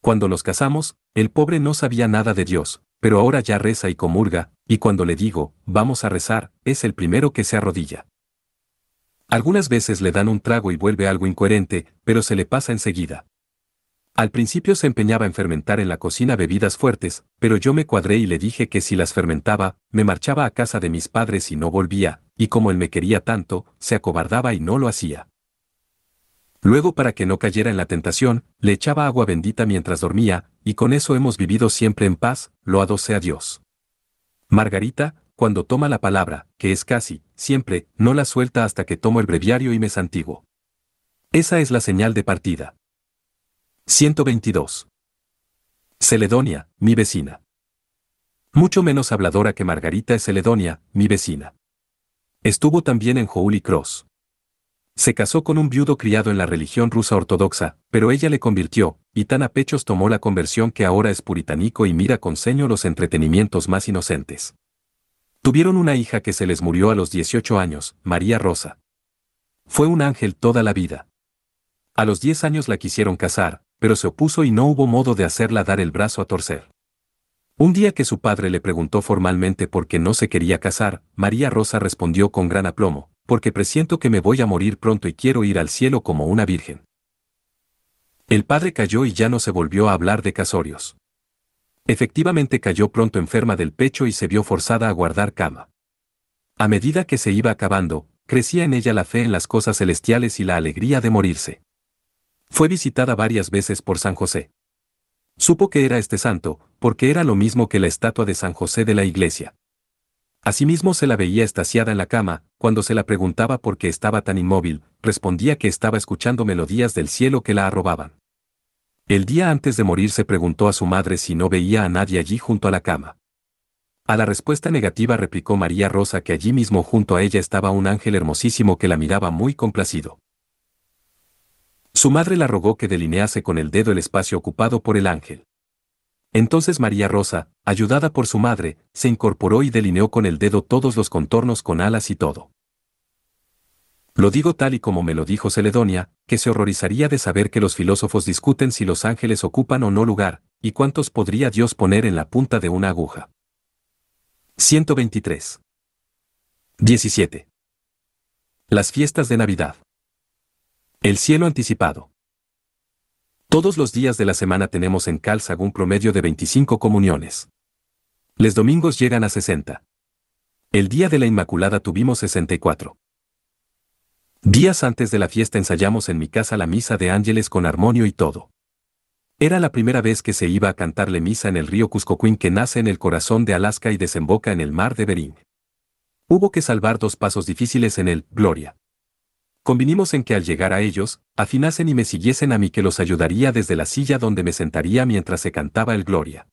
Cuando nos casamos, el pobre no sabía nada de Dios, pero ahora ya reza y comulga, y cuando le digo, vamos a rezar, es el primero que se arrodilla. Algunas veces le dan un trago y vuelve algo incoherente, pero se le pasa enseguida. Al principio se empeñaba en fermentar en la cocina bebidas fuertes, pero yo me cuadré y le dije que si las fermentaba, me marchaba a casa de mis padres y no volvía, y como él me quería tanto, se acobardaba y no lo hacía. Luego para que no cayera en la tentación, le echaba agua bendita mientras dormía, y con eso hemos vivido siempre en paz, loado sea Dios. Margarita, cuando toma la palabra, que es casi, siempre, no la suelta hasta que tomo el breviario y me santiguo. Esa es la señal de partida. 122. Celedonia, mi vecina. Mucho menos habladora que Margarita es Celedonia, mi vecina. Estuvo también en Holy Cross. Se casó con un viudo criado en la religión rusa ortodoxa, pero ella le convirtió, y tan a pechos tomó la conversión que ahora es puritánico y mira con ceño los entretenimientos más inocentes. Tuvieron una hija que se les murió a los 18 años, María Rosa. Fue un ángel toda la vida. A los 10 años la quisieron casar, pero se opuso y no hubo modo de hacerla dar el brazo a torcer. Un día que su padre le preguntó formalmente por qué no se quería casar, María Rosa respondió con gran aplomo, porque presiento que me voy a morir pronto y quiero ir al cielo como una virgen. El padre cayó y ya no se volvió a hablar de casorios. Efectivamente cayó pronto enferma del pecho y se vio forzada a guardar cama. A medida que se iba acabando, crecía en ella la fe en las cosas celestiales y la alegría de morirse. Fue visitada varias veces por San José. Supo que era este santo, porque era lo mismo que la estatua de San José de la iglesia. Asimismo se la veía estaciada en la cama, cuando se la preguntaba por qué estaba tan inmóvil, respondía que estaba escuchando melodías del cielo que la arrobaban. El día antes de morir se preguntó a su madre si no veía a nadie allí junto a la cama. A la respuesta negativa replicó María Rosa que allí mismo junto a ella estaba un ángel hermosísimo que la miraba muy complacido. Su madre la rogó que delinease con el dedo el espacio ocupado por el ángel. Entonces María Rosa, ayudada por su madre, se incorporó y delineó con el dedo todos los contornos con alas y todo. Lo digo tal y como me lo dijo Celedonia, que se horrorizaría de saber que los filósofos discuten si los ángeles ocupan o no lugar, y cuántos podría Dios poner en la punta de una aguja. 123. 17. Las fiestas de Navidad. El cielo anticipado. Todos los días de la semana tenemos en Calzag un promedio de 25 comuniones. Les domingos llegan a 60. El día de la Inmaculada tuvimos 64. Días antes de la fiesta ensayamos en mi casa la misa de ángeles con armonio y todo. Era la primera vez que se iba a cantarle misa en el río Cuscoquín que nace en el corazón de Alaska y desemboca en el mar de Bering. Hubo que salvar dos pasos difíciles en el Gloria. Convinimos en que al llegar a ellos, afinasen y me siguiesen a mí que los ayudaría desde la silla donde me sentaría mientras se cantaba el Gloria.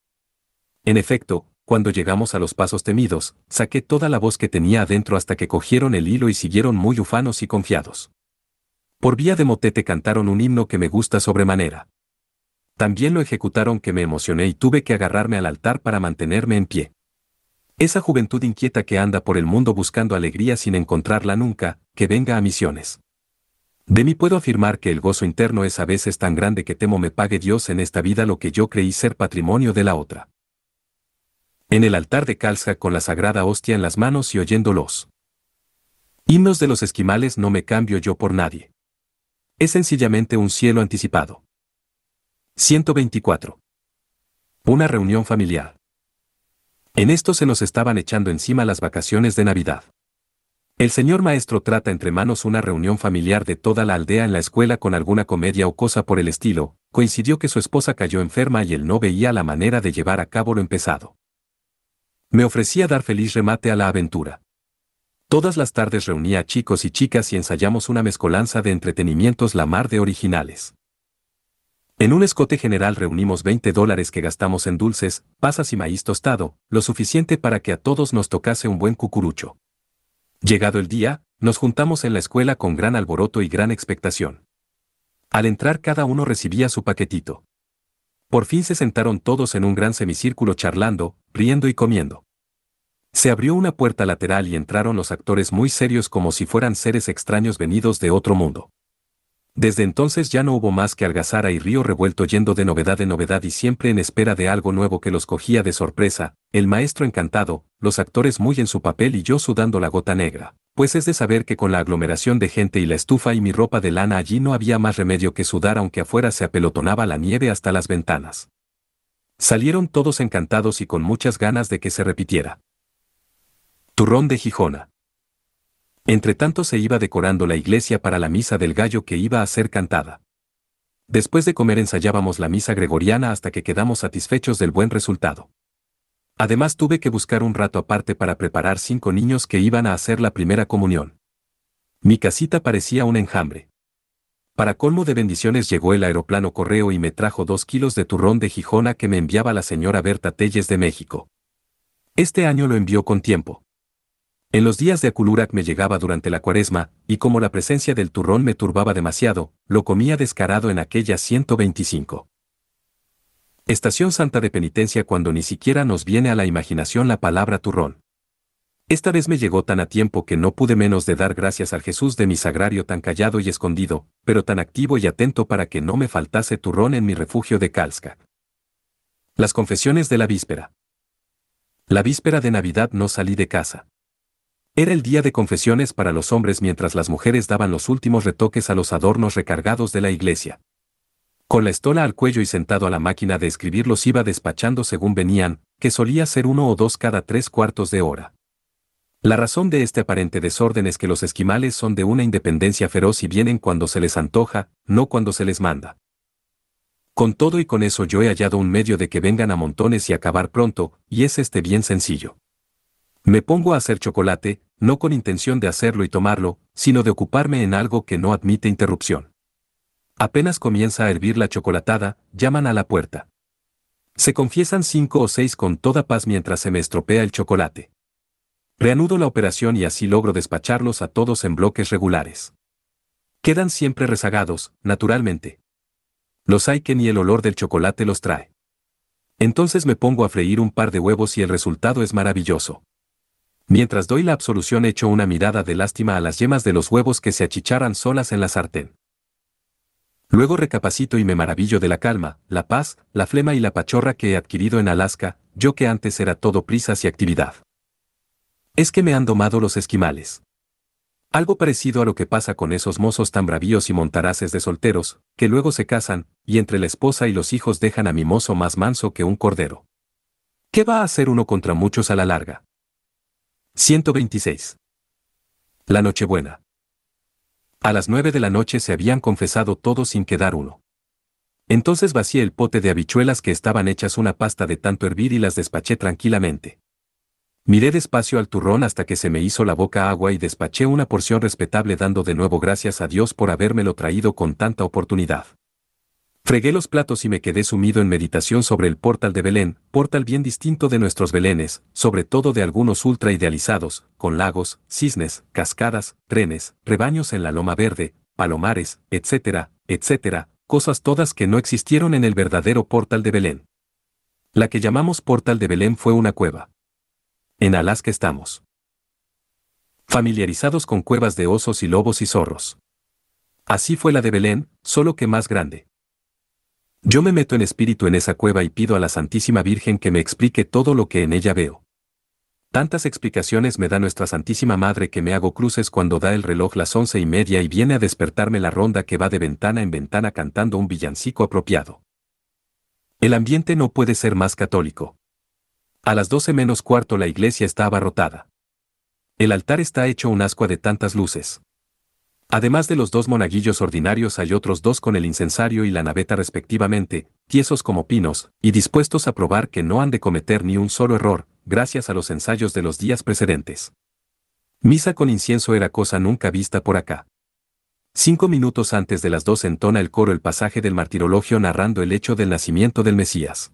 En efecto, cuando llegamos a los pasos temidos, saqué toda la voz que tenía adentro hasta que cogieron el hilo y siguieron muy ufanos y confiados. Por vía de motete cantaron un himno que me gusta sobremanera. También lo ejecutaron que me emocioné y tuve que agarrarme al altar para mantenerme en pie. Esa juventud inquieta que anda por el mundo buscando alegría sin encontrarla nunca, que venga a misiones. De mí puedo afirmar que el gozo interno es a veces tan grande que temo me pague Dios en esta vida lo que yo creí ser patrimonio de la otra. En el altar de calza con la sagrada hostia en las manos y oyéndolos. Himnos de los esquimales no me cambio yo por nadie. Es sencillamente un cielo anticipado. 124. Una reunión familiar. En esto se nos estaban echando encima las vacaciones de Navidad. El señor maestro trata entre manos una reunión familiar de toda la aldea en la escuela con alguna comedia o cosa por el estilo, coincidió que su esposa cayó enferma y él no veía la manera de llevar a cabo lo empezado. Me ofrecía dar feliz remate a la aventura. Todas las tardes reunía a chicos y chicas y ensayamos una mezcolanza de entretenimientos la mar de originales. En un escote general reunimos 20 dólares que gastamos en dulces, pasas y maíz tostado, lo suficiente para que a todos nos tocase un buen cucurucho. Llegado el día, nos juntamos en la escuela con gran alboroto y gran expectación. Al entrar cada uno recibía su paquetito. Por fin se sentaron todos en un gran semicírculo charlando, riendo y comiendo. Se abrió una puerta lateral y entraron los actores muy serios como si fueran seres extraños venidos de otro mundo. Desde entonces ya no hubo más que algazara y río revuelto yendo de novedad en novedad y siempre en espera de algo nuevo que los cogía de sorpresa, el maestro encantado, los actores muy en su papel y yo sudando la gota negra, pues es de saber que con la aglomeración de gente y la estufa y mi ropa de lana allí no había más remedio que sudar aunque afuera se apelotonaba la nieve hasta las ventanas. Salieron todos encantados y con muchas ganas de que se repitiera. Turrón de Gijona. Entre tanto se iba decorando la iglesia para la misa del gallo que iba a ser cantada. Después de comer ensayábamos la misa gregoriana hasta que quedamos satisfechos del buen resultado. Además tuve que buscar un rato aparte para preparar cinco niños que iban a hacer la primera comunión. Mi casita parecía un enjambre. Para colmo de bendiciones llegó el aeroplano correo y me trajo dos kilos de turrón de Gijona que me enviaba la señora Berta Telles de México. Este año lo envió con tiempo. En los días de Aculurac me llegaba durante la cuaresma, y como la presencia del turrón me turbaba demasiado, lo comía descarado en aquella 125. Estación Santa de Penitencia cuando ni siquiera nos viene a la imaginación la palabra turrón. Esta vez me llegó tan a tiempo que no pude menos de dar gracias al Jesús de mi sagrario tan callado y escondido, pero tan activo y atento para que no me faltase turrón en mi refugio de Calsca. Las confesiones de la víspera. La víspera de Navidad no salí de casa. Era el día de confesiones para los hombres mientras las mujeres daban los últimos retoques a los adornos recargados de la iglesia. Con la estola al cuello y sentado a la máquina de escribir los iba despachando según venían, que solía ser uno o dos cada tres cuartos de hora. La razón de este aparente desorden es que los esquimales son de una independencia feroz y vienen cuando se les antoja, no cuando se les manda. Con todo y con eso yo he hallado un medio de que vengan a montones y acabar pronto, y es este bien sencillo. Me pongo a hacer chocolate, no con intención de hacerlo y tomarlo, sino de ocuparme en algo que no admite interrupción. Apenas comienza a hervir la chocolatada, llaman a la puerta. Se confiesan cinco o seis con toda paz mientras se me estropea el chocolate. Reanudo la operación y así logro despacharlos a todos en bloques regulares. Quedan siempre rezagados, naturalmente. Los hay que ni el olor del chocolate los trae. Entonces me pongo a freír un par de huevos y el resultado es maravilloso. Mientras doy la absolución echo una mirada de lástima a las yemas de los huevos que se achicharan solas en la sartén. Luego recapacito y me maravillo de la calma, la paz, la flema y la pachorra que he adquirido en Alaska, yo que antes era todo prisas y actividad. Es que me han domado los esquimales. Algo parecido a lo que pasa con esos mozos tan bravíos y montaraces de solteros, que luego se casan, y entre la esposa y los hijos dejan a mi mozo más manso que un cordero. ¿Qué va a hacer uno contra muchos a la larga? 126. La Nochebuena. A las nueve de la noche se habían confesado todos sin quedar uno. Entonces vacié el pote de habichuelas que estaban hechas una pasta de tanto hervir y las despaché tranquilamente. Miré despacio al turrón hasta que se me hizo la boca agua y despaché una porción respetable dando de nuevo gracias a Dios por habérmelo traído con tanta oportunidad. Fregué los platos y me quedé sumido en meditación sobre el portal de Belén, portal bien distinto de nuestros Belenes, sobre todo de algunos ultra idealizados, con lagos, cisnes, cascadas, trenes, rebaños en la loma verde, palomares, etcétera, etcétera, cosas todas que no existieron en el verdadero portal de Belén. La que llamamos portal de Belén fue una cueva. En Alaska estamos. Familiarizados con cuevas de osos y lobos y zorros. Así fue la de Belén, solo que más grande. Yo me meto en espíritu en esa cueva y pido a la Santísima Virgen que me explique todo lo que en ella veo. Tantas explicaciones me da nuestra Santísima Madre que me hago cruces cuando da el reloj las once y media y viene a despertarme la ronda que va de ventana en ventana cantando un villancico apropiado. El ambiente no puede ser más católico. A las doce menos cuarto la iglesia está abarrotada. El altar está hecho un ascua de tantas luces. Además de los dos monaguillos ordinarios hay otros dos con el incensario y la naveta respectivamente, tiesos como pinos, y dispuestos a probar que no han de cometer ni un solo error, gracias a los ensayos de los días precedentes. Misa con incienso era cosa nunca vista por acá. Cinco minutos antes de las dos entona el coro el pasaje del martirologio narrando el hecho del nacimiento del Mesías.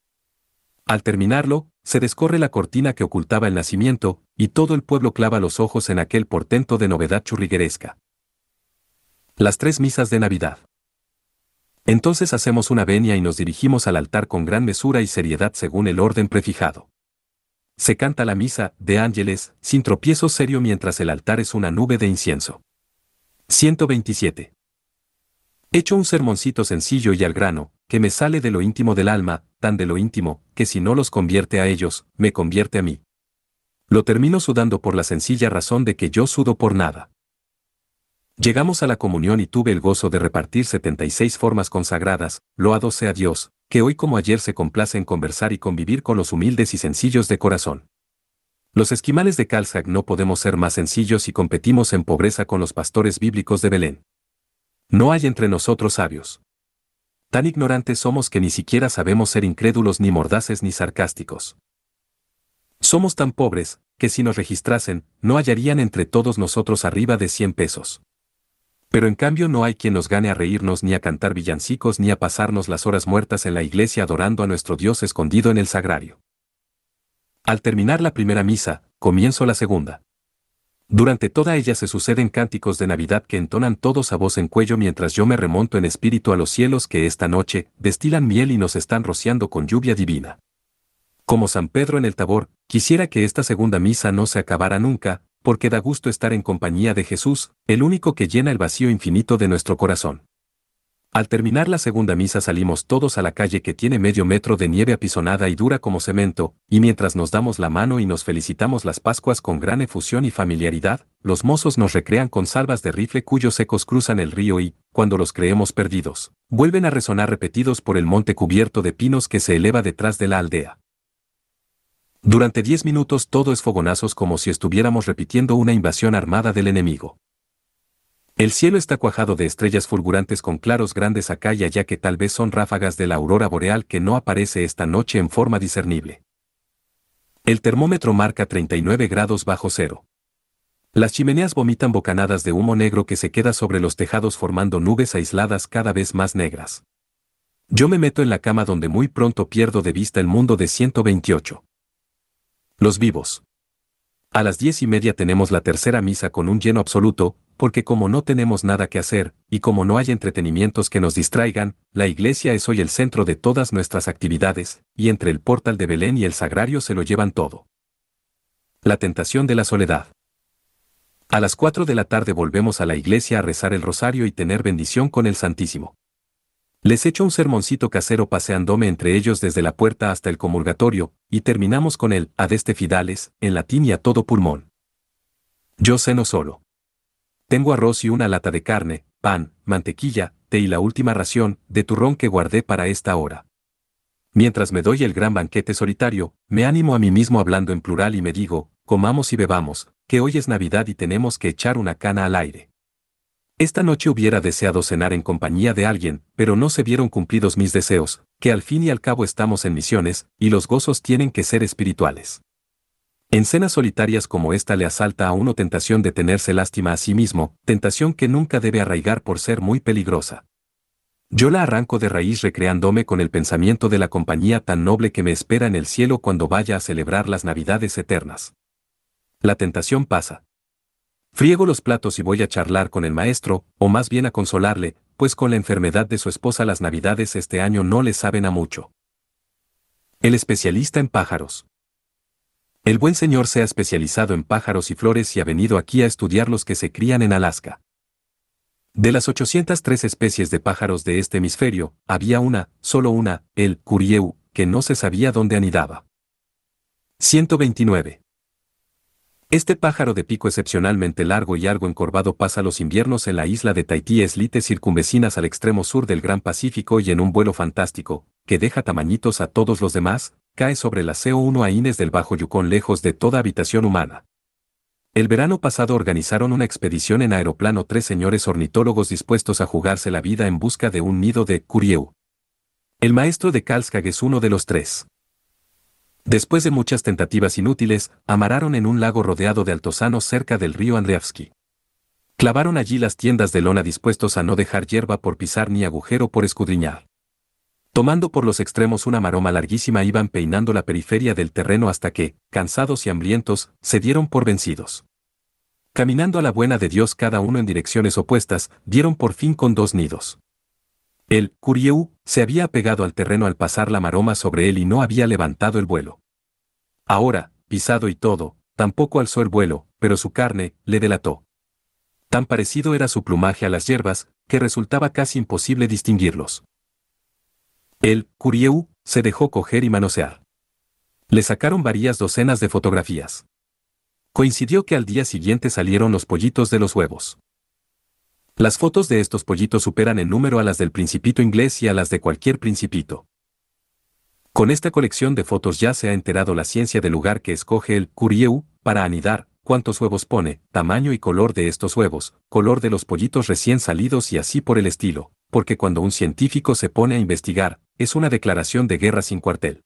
Al terminarlo, se descorre la cortina que ocultaba el nacimiento, y todo el pueblo clava los ojos en aquel portento de novedad churrigueresca. Las tres misas de Navidad. Entonces hacemos una venia y nos dirigimos al altar con gran mesura y seriedad según el orden prefijado. Se canta la misa, de ángeles, sin tropiezo serio mientras el altar es una nube de incienso. 127. Hecho un sermoncito sencillo y al grano, que me sale de lo íntimo del alma, tan de lo íntimo, que si no los convierte a ellos, me convierte a mí. Lo termino sudando por la sencilla razón de que yo sudo por nada. Llegamos a la comunión y tuve el gozo de repartir 76 formas consagradas, loado sea Dios, que hoy como ayer se complace en conversar y convivir con los humildes y sencillos de corazón. Los esquimales de Calzag no podemos ser más sencillos y competimos en pobreza con los pastores bíblicos de Belén. No hay entre nosotros sabios. Tan ignorantes somos que ni siquiera sabemos ser incrédulos ni mordaces ni sarcásticos. Somos tan pobres, que si nos registrasen, no hallarían entre todos nosotros arriba de 100 pesos. Pero en cambio no hay quien nos gane a reírnos ni a cantar villancicos ni a pasarnos las horas muertas en la iglesia adorando a nuestro Dios escondido en el sagrario. Al terminar la primera misa, comienzo la segunda. Durante toda ella se suceden cánticos de Navidad que entonan todos a voz en cuello mientras yo me remonto en espíritu a los cielos que esta noche destilan miel y nos están rociando con lluvia divina. Como San Pedro en el Tabor, quisiera que esta segunda misa no se acabara nunca, porque da gusto estar en compañía de Jesús, el único que llena el vacío infinito de nuestro corazón. Al terminar la segunda misa salimos todos a la calle que tiene medio metro de nieve apisonada y dura como cemento, y mientras nos damos la mano y nos felicitamos las Pascuas con gran efusión y familiaridad, los mozos nos recrean con salvas de rifle cuyos ecos cruzan el río y, cuando los creemos perdidos, vuelven a resonar repetidos por el monte cubierto de pinos que se eleva detrás de la aldea. Durante diez minutos todo es fogonazos como si estuviéramos repitiendo una invasión armada del enemigo. El cielo está cuajado de estrellas fulgurantes con claros grandes acá y allá que tal vez son ráfagas de la aurora boreal que no aparece esta noche en forma discernible. El termómetro marca 39 grados bajo cero. Las chimeneas vomitan bocanadas de humo negro que se queda sobre los tejados formando nubes aisladas cada vez más negras. Yo me meto en la cama donde muy pronto pierdo de vista el mundo de 128. Los vivos. A las diez y media tenemos la tercera misa con un lleno absoluto, porque como no tenemos nada que hacer, y como no hay entretenimientos que nos distraigan, la iglesia es hoy el centro de todas nuestras actividades, y entre el portal de Belén y el sagrario se lo llevan todo. La tentación de la soledad. A las cuatro de la tarde volvemos a la iglesia a rezar el rosario y tener bendición con el Santísimo. Les echo un sermoncito casero paseándome entre ellos desde la puerta hasta el comulgatorio, y terminamos con el Adeste Fidales, en latín y a todo pulmón. Yo ceno solo. Tengo arroz y una lata de carne, pan, mantequilla, té y la última ración, de turrón que guardé para esta hora. Mientras me doy el gran banquete solitario, me animo a mí mismo hablando en plural y me digo, comamos y bebamos, que hoy es Navidad y tenemos que echar una cana al aire. Esta noche hubiera deseado cenar en compañía de alguien, pero no se vieron cumplidos mis deseos, que al fin y al cabo estamos en misiones, y los gozos tienen que ser espirituales. En cenas solitarias como esta le asalta a uno tentación de tenerse lástima a sí mismo, tentación que nunca debe arraigar por ser muy peligrosa. Yo la arranco de raíz recreándome con el pensamiento de la compañía tan noble que me espera en el cielo cuando vaya a celebrar las Navidades eternas. La tentación pasa. Friego los platos y voy a charlar con el maestro, o más bien a consolarle, pues con la enfermedad de su esposa las navidades este año no le saben a mucho. El especialista en pájaros. El buen señor se ha especializado en pájaros y flores y ha venido aquí a estudiar los que se crían en Alaska. De las 803 especies de pájaros de este hemisferio, había una, solo una, el curieu, que no se sabía dónde anidaba. 129. Este pájaro de pico excepcionalmente largo y algo encorvado pasa los inviernos en la isla de Tahití eslites circunvecinas al extremo sur del Gran Pacífico y en un vuelo fantástico, que deja tamañitos a todos los demás, cae sobre la CO1 Aines del Bajo Yukon lejos de toda habitación humana. El verano pasado organizaron una expedición en aeroplano tres señores ornitólogos dispuestos a jugarse la vida en busca de un nido de Curieu. El maestro de Karlskag es uno de los tres. Después de muchas tentativas inútiles, amararon en un lago rodeado de altosanos cerca del río Andreevsky. Clavaron allí las tiendas de lona dispuestos a no dejar hierba por pisar ni agujero por escudriñar. Tomando por los extremos una maroma larguísima iban peinando la periferia del terreno hasta que, cansados y hambrientos, se dieron por vencidos. Caminando a la buena de Dios cada uno en direcciones opuestas, dieron por fin con dos nidos. El Curieu se había apegado al terreno al pasar la maroma sobre él y no había levantado el vuelo. Ahora, pisado y todo, tampoco alzó el vuelo, pero su carne le delató. Tan parecido era su plumaje a las hierbas, que resultaba casi imposible distinguirlos. El Curieu se dejó coger y manosear. Le sacaron varias docenas de fotografías. Coincidió que al día siguiente salieron los pollitos de los huevos. Las fotos de estos pollitos superan en número a las del principito inglés y a las de cualquier principito. Con esta colección de fotos ya se ha enterado la ciencia del lugar que escoge el Curieu para anidar, cuántos huevos pone, tamaño y color de estos huevos, color de los pollitos recién salidos y así por el estilo, porque cuando un científico se pone a investigar, es una declaración de guerra sin cuartel.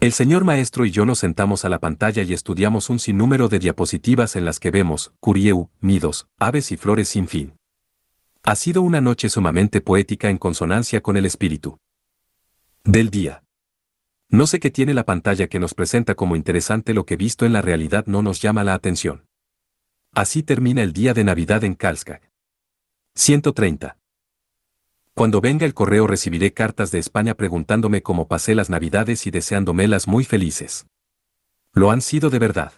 El señor maestro y yo nos sentamos a la pantalla y estudiamos un sinnúmero de diapositivas en las que vemos, curieu, nidos, aves y flores sin fin. Ha sido una noche sumamente poética en consonancia con el espíritu del día. No sé qué tiene la pantalla que nos presenta como interesante lo que visto en la realidad no nos llama la atención. Así termina el día de Navidad en Karlskag. 130. Cuando venga el correo recibiré cartas de España preguntándome cómo pasé las navidades y deseándomelas muy felices. Lo han sido de verdad.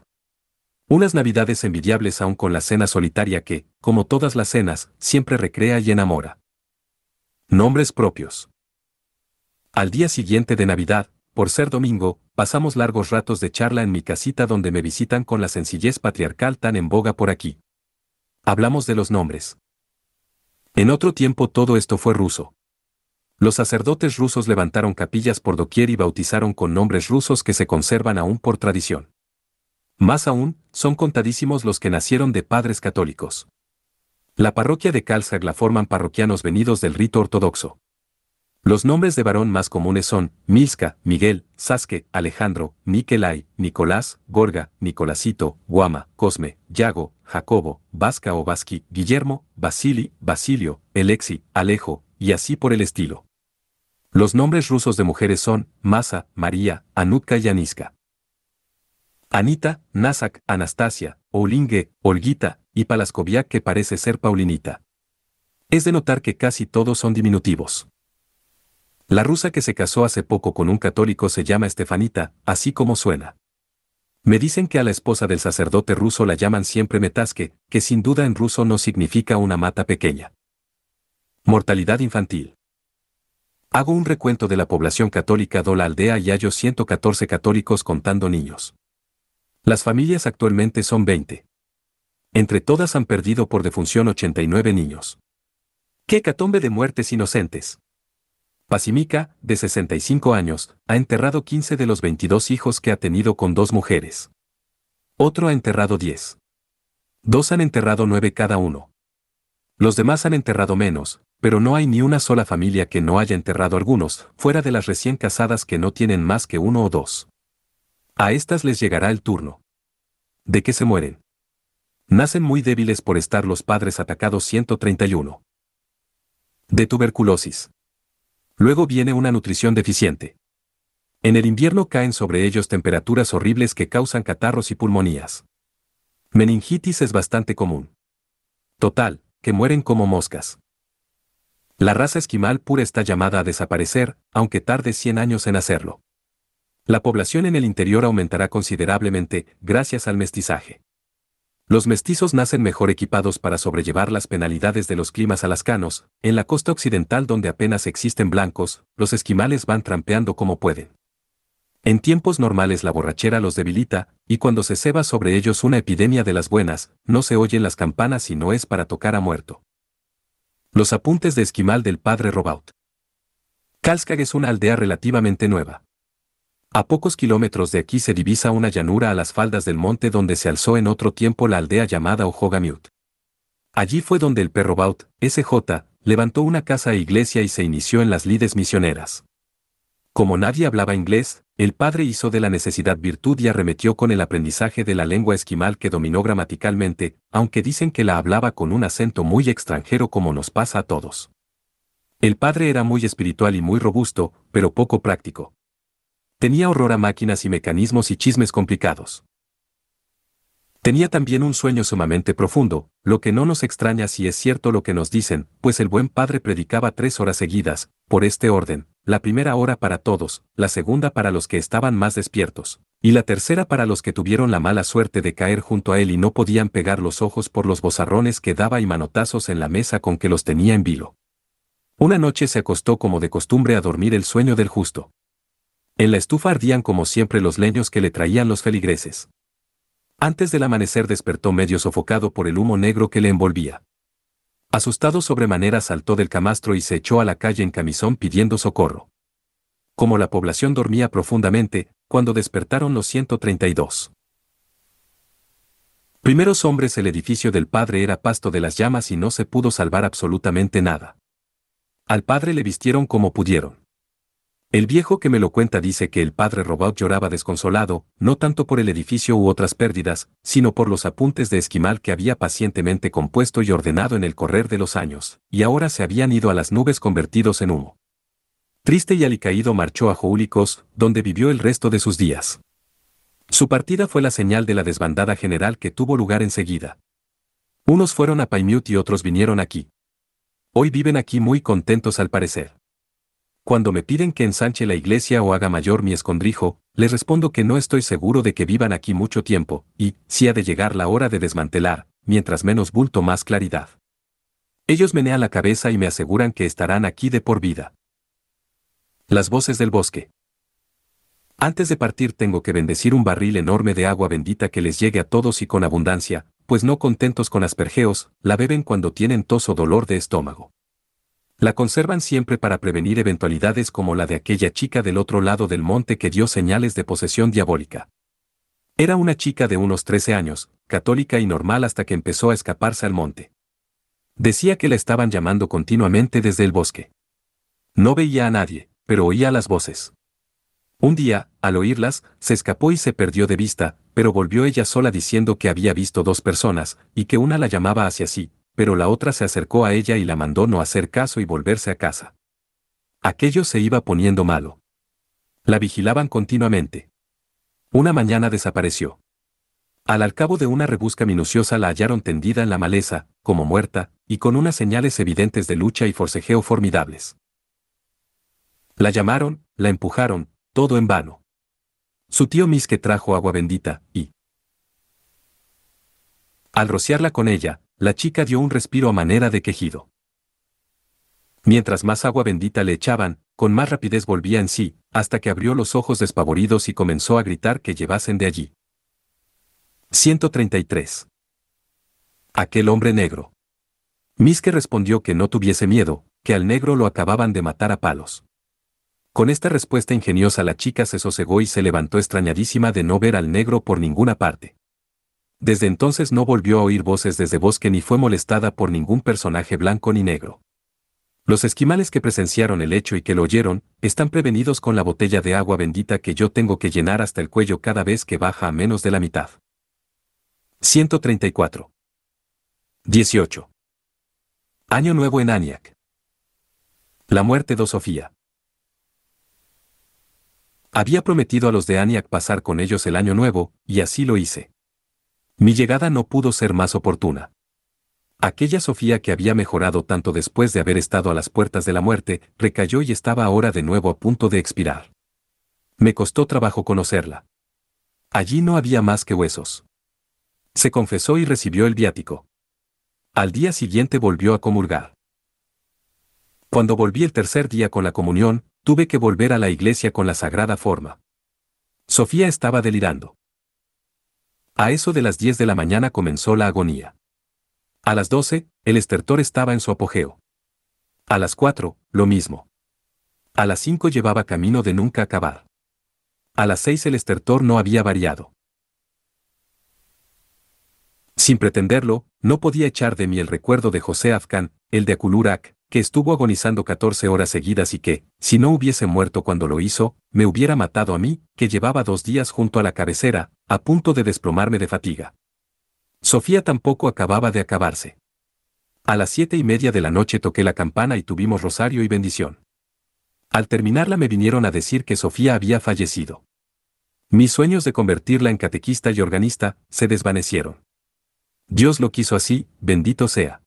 Unas navidades envidiables aún con la cena solitaria que, como todas las cenas, siempre recrea y enamora. Nombres propios. Al día siguiente de Navidad, por ser domingo, pasamos largos ratos de charla en mi casita donde me visitan con la sencillez patriarcal tan en boga por aquí. Hablamos de los nombres. En otro tiempo todo esto fue ruso. Los sacerdotes rusos levantaron capillas por doquier y bautizaron con nombres rusos que se conservan aún por tradición. Más aún, son contadísimos los que nacieron de padres católicos. La parroquia de Karlsruhe la forman parroquianos venidos del rito ortodoxo. Los nombres de varón más comunes son Milska, Miguel, Saske, Alejandro, Nikolai, Nicolás, Gorga, Nicolásito, Guama, Cosme, Yago, Jacobo, Vasca o Vasqui, Guillermo, Basili, Basilio, Alexi, Alejo, y así por el estilo. Los nombres rusos de mujeres son Masa, María, Anutka y Aniska. Anita, Nasak, Anastasia, Olinge, Olguita, y Palaskoviak que parece ser Paulinita. Es de notar que casi todos son diminutivos. La rusa que se casó hace poco con un católico se llama Estefanita, así como suena. Me dicen que a la esposa del sacerdote ruso la llaman siempre Metaske, que sin duda en ruso no significa una mata pequeña. Mortalidad infantil. Hago un recuento de la población católica de la aldea y hallo 114 católicos contando niños. Las familias actualmente son 20. Entre todas han perdido por defunción 89 niños. ¡Qué catombe de muertes inocentes! Pasimica, de 65 años, ha enterrado 15 de los 22 hijos que ha tenido con dos mujeres. Otro ha enterrado 10. Dos han enterrado 9 cada uno. Los demás han enterrado menos, pero no hay ni una sola familia que no haya enterrado algunos, fuera de las recién casadas que no tienen más que uno o dos. A estas les llegará el turno. ¿De qué se mueren? Nacen muy débiles por estar los padres atacados 131. De tuberculosis. Luego viene una nutrición deficiente. En el invierno caen sobre ellos temperaturas horribles que causan catarros y pulmonías. Meningitis es bastante común. Total, que mueren como moscas. La raza esquimal pura está llamada a desaparecer, aunque tarde 100 años en hacerlo. La población en el interior aumentará considerablemente, gracias al mestizaje. Los mestizos nacen mejor equipados para sobrellevar las penalidades de los climas alascanos, en la costa occidental donde apenas existen blancos, los esquimales van trampeando como pueden. En tiempos normales la borrachera los debilita, y cuando se ceba sobre ellos una epidemia de las buenas, no se oyen las campanas y no es para tocar a muerto. Los apuntes de esquimal del padre Robaut. Kalskag es una aldea relativamente nueva. A pocos kilómetros de aquí se divisa una llanura a las faldas del monte donde se alzó en otro tiempo la aldea llamada Ojogamiut. Allí fue donde el perro Baut, SJ, levantó una casa e iglesia y se inició en las lides misioneras. Como nadie hablaba inglés, el padre hizo de la necesidad virtud y arremetió con el aprendizaje de la lengua esquimal que dominó gramaticalmente, aunque dicen que la hablaba con un acento muy extranjero como nos pasa a todos. El padre era muy espiritual y muy robusto, pero poco práctico. Tenía horror a máquinas y mecanismos y chismes complicados. Tenía también un sueño sumamente profundo, lo que no nos extraña si es cierto lo que nos dicen, pues el buen padre predicaba tres horas seguidas, por este orden, la primera hora para todos, la segunda para los que estaban más despiertos, y la tercera para los que tuvieron la mala suerte de caer junto a él y no podían pegar los ojos por los bozarrones que daba y manotazos en la mesa con que los tenía en vilo. Una noche se acostó como de costumbre a dormir el sueño del justo. En la estufa ardían como siempre los leños que le traían los feligreses. Antes del amanecer despertó medio sofocado por el humo negro que le envolvía. Asustado sobremanera saltó del camastro y se echó a la calle en camisón pidiendo socorro. Como la población dormía profundamente, cuando despertaron los 132. Primeros hombres el edificio del padre era pasto de las llamas y no se pudo salvar absolutamente nada. Al padre le vistieron como pudieron. El viejo que me lo cuenta dice que el padre Robot lloraba desconsolado, no tanto por el edificio u otras pérdidas, sino por los apuntes de esquimal que había pacientemente compuesto y ordenado en el correr de los años, y ahora se habían ido a las nubes convertidos en humo. Triste y alicaído marchó a Joúlicos, donde vivió el resto de sus días. Su partida fue la señal de la desbandada general que tuvo lugar enseguida. Unos fueron a Paimut y otros vinieron aquí. Hoy viven aquí muy contentos al parecer. Cuando me piden que ensanche la iglesia o haga mayor mi escondrijo, les respondo que no estoy seguro de que vivan aquí mucho tiempo, y, si ha de llegar la hora de desmantelar, mientras menos bulto más claridad. Ellos menean la cabeza y me aseguran que estarán aquí de por vida. Las voces del bosque. Antes de partir tengo que bendecir un barril enorme de agua bendita que les llegue a todos y con abundancia, pues no contentos con aspergeos, la beben cuando tienen tos o dolor de estómago. La conservan siempre para prevenir eventualidades como la de aquella chica del otro lado del monte que dio señales de posesión diabólica. Era una chica de unos 13 años, católica y normal hasta que empezó a escaparse al monte. Decía que la estaban llamando continuamente desde el bosque. No veía a nadie, pero oía las voces. Un día, al oírlas, se escapó y se perdió de vista, pero volvió ella sola diciendo que había visto dos personas, y que una la llamaba hacia sí, pero la otra se acercó a ella y la mandó no hacer caso y volverse a casa. Aquello se iba poniendo malo. La vigilaban continuamente. Una mañana desapareció. Al al cabo de una rebusca minuciosa la hallaron tendida en la maleza, como muerta, y con unas señales evidentes de lucha y forcejeo formidables. La llamaron, la empujaron, todo en vano. Su tío Misque trajo agua bendita, y... Al rociarla con ella, la chica dio un respiro a manera de quejido. Mientras más agua bendita le echaban, con más rapidez volvía en sí, hasta que abrió los ojos despavoridos y comenzó a gritar que llevasen de allí. 133. Aquel hombre negro. Miske respondió que no tuviese miedo, que al negro lo acababan de matar a palos. Con esta respuesta ingeniosa la chica se sosegó y se levantó extrañadísima de no ver al negro por ninguna parte. Desde entonces no volvió a oír voces desde bosque ni fue molestada por ningún personaje blanco ni negro. Los esquimales que presenciaron el hecho y que lo oyeron, están prevenidos con la botella de agua bendita que yo tengo que llenar hasta el cuello cada vez que baja a menos de la mitad. 134. 18. Año Nuevo en Aniak. La muerte de Sofía. Había prometido a los de Aniak pasar con ellos el año nuevo, y así lo hice. Mi llegada no pudo ser más oportuna. Aquella Sofía que había mejorado tanto después de haber estado a las puertas de la muerte, recayó y estaba ahora de nuevo a punto de expirar. Me costó trabajo conocerla. Allí no había más que huesos. Se confesó y recibió el viático. Al día siguiente volvió a comulgar. Cuando volví el tercer día con la comunión, tuve que volver a la iglesia con la sagrada forma. Sofía estaba delirando. A eso de las 10 de la mañana comenzó la agonía. A las 12, el estertor estaba en su apogeo. A las 4, lo mismo. A las 5 llevaba camino de nunca acabar. A las 6 el estertor no había variado. Sin pretenderlo, no podía echar de mí el recuerdo de José Afkan, el de Akulurak, que estuvo agonizando 14 horas seguidas y que, si no hubiese muerto cuando lo hizo, me hubiera matado a mí, que llevaba dos días junto a la cabecera, a punto de desplomarme de fatiga. Sofía tampoco acababa de acabarse. A las siete y media de la noche toqué la campana y tuvimos rosario y bendición. Al terminarla me vinieron a decir que Sofía había fallecido. Mis sueños de convertirla en catequista y organista se desvanecieron. Dios lo quiso así, bendito sea.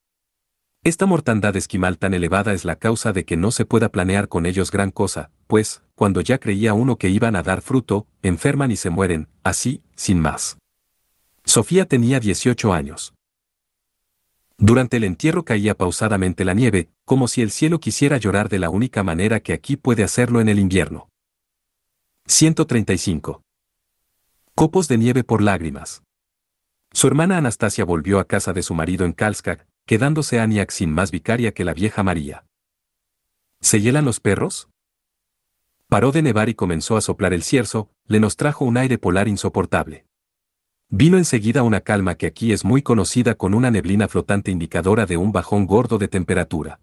Esta mortandad esquimal tan elevada es la causa de que no se pueda planear con ellos gran cosa, pues, cuando ya creía uno que iban a dar fruto, enferman y se mueren, así, sin más. Sofía tenía 18 años. Durante el entierro caía pausadamente la nieve, como si el cielo quisiera llorar de la única manera que aquí puede hacerlo en el invierno. 135. Copos de nieve por lágrimas. Su hermana Anastasia volvió a casa de su marido en Kalskak, quedándose Aniak sin más vicaria que la vieja María. ¿Se hielan los perros? Paró de nevar y comenzó a soplar el cierzo, le nos trajo un aire polar insoportable. Vino enseguida una calma que aquí es muy conocida con una neblina flotante indicadora de un bajón gordo de temperatura.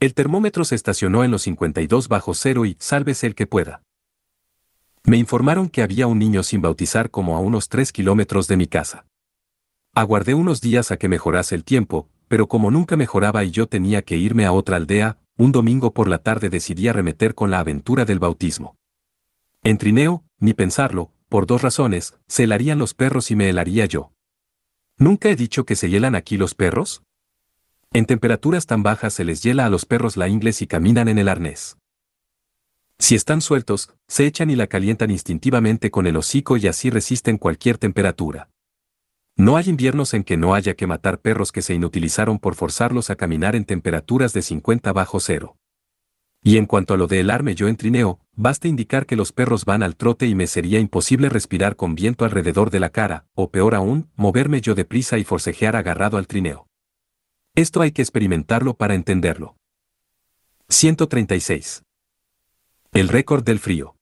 El termómetro se estacionó en los 52 bajo cero y sálvese el que pueda. Me informaron que había un niño sin bautizar como a unos 3 kilómetros de mi casa. Aguardé unos días a que mejorase el tiempo, pero como nunca mejoraba y yo tenía que irme a otra aldea, un domingo por la tarde decidí arremeter con la aventura del bautismo. En Trineo, ni pensarlo, por dos razones, se helarían los perros y me helaría yo. ¿Nunca he dicho que se hielan aquí los perros? En temperaturas tan bajas se les hiela a los perros la ingles y caminan en el arnés. Si están sueltos, se echan y la calientan instintivamente con el hocico y así resisten cualquier temperatura. No hay inviernos en que no haya que matar perros que se inutilizaron por forzarlos a caminar en temperaturas de 50 bajo cero. Y en cuanto a lo de helarme yo en trineo, basta indicar que los perros van al trote y me sería imposible respirar con viento alrededor de la cara, o peor aún, moverme yo deprisa y forcejear agarrado al trineo. Esto hay que experimentarlo para entenderlo. 136. El récord del frío.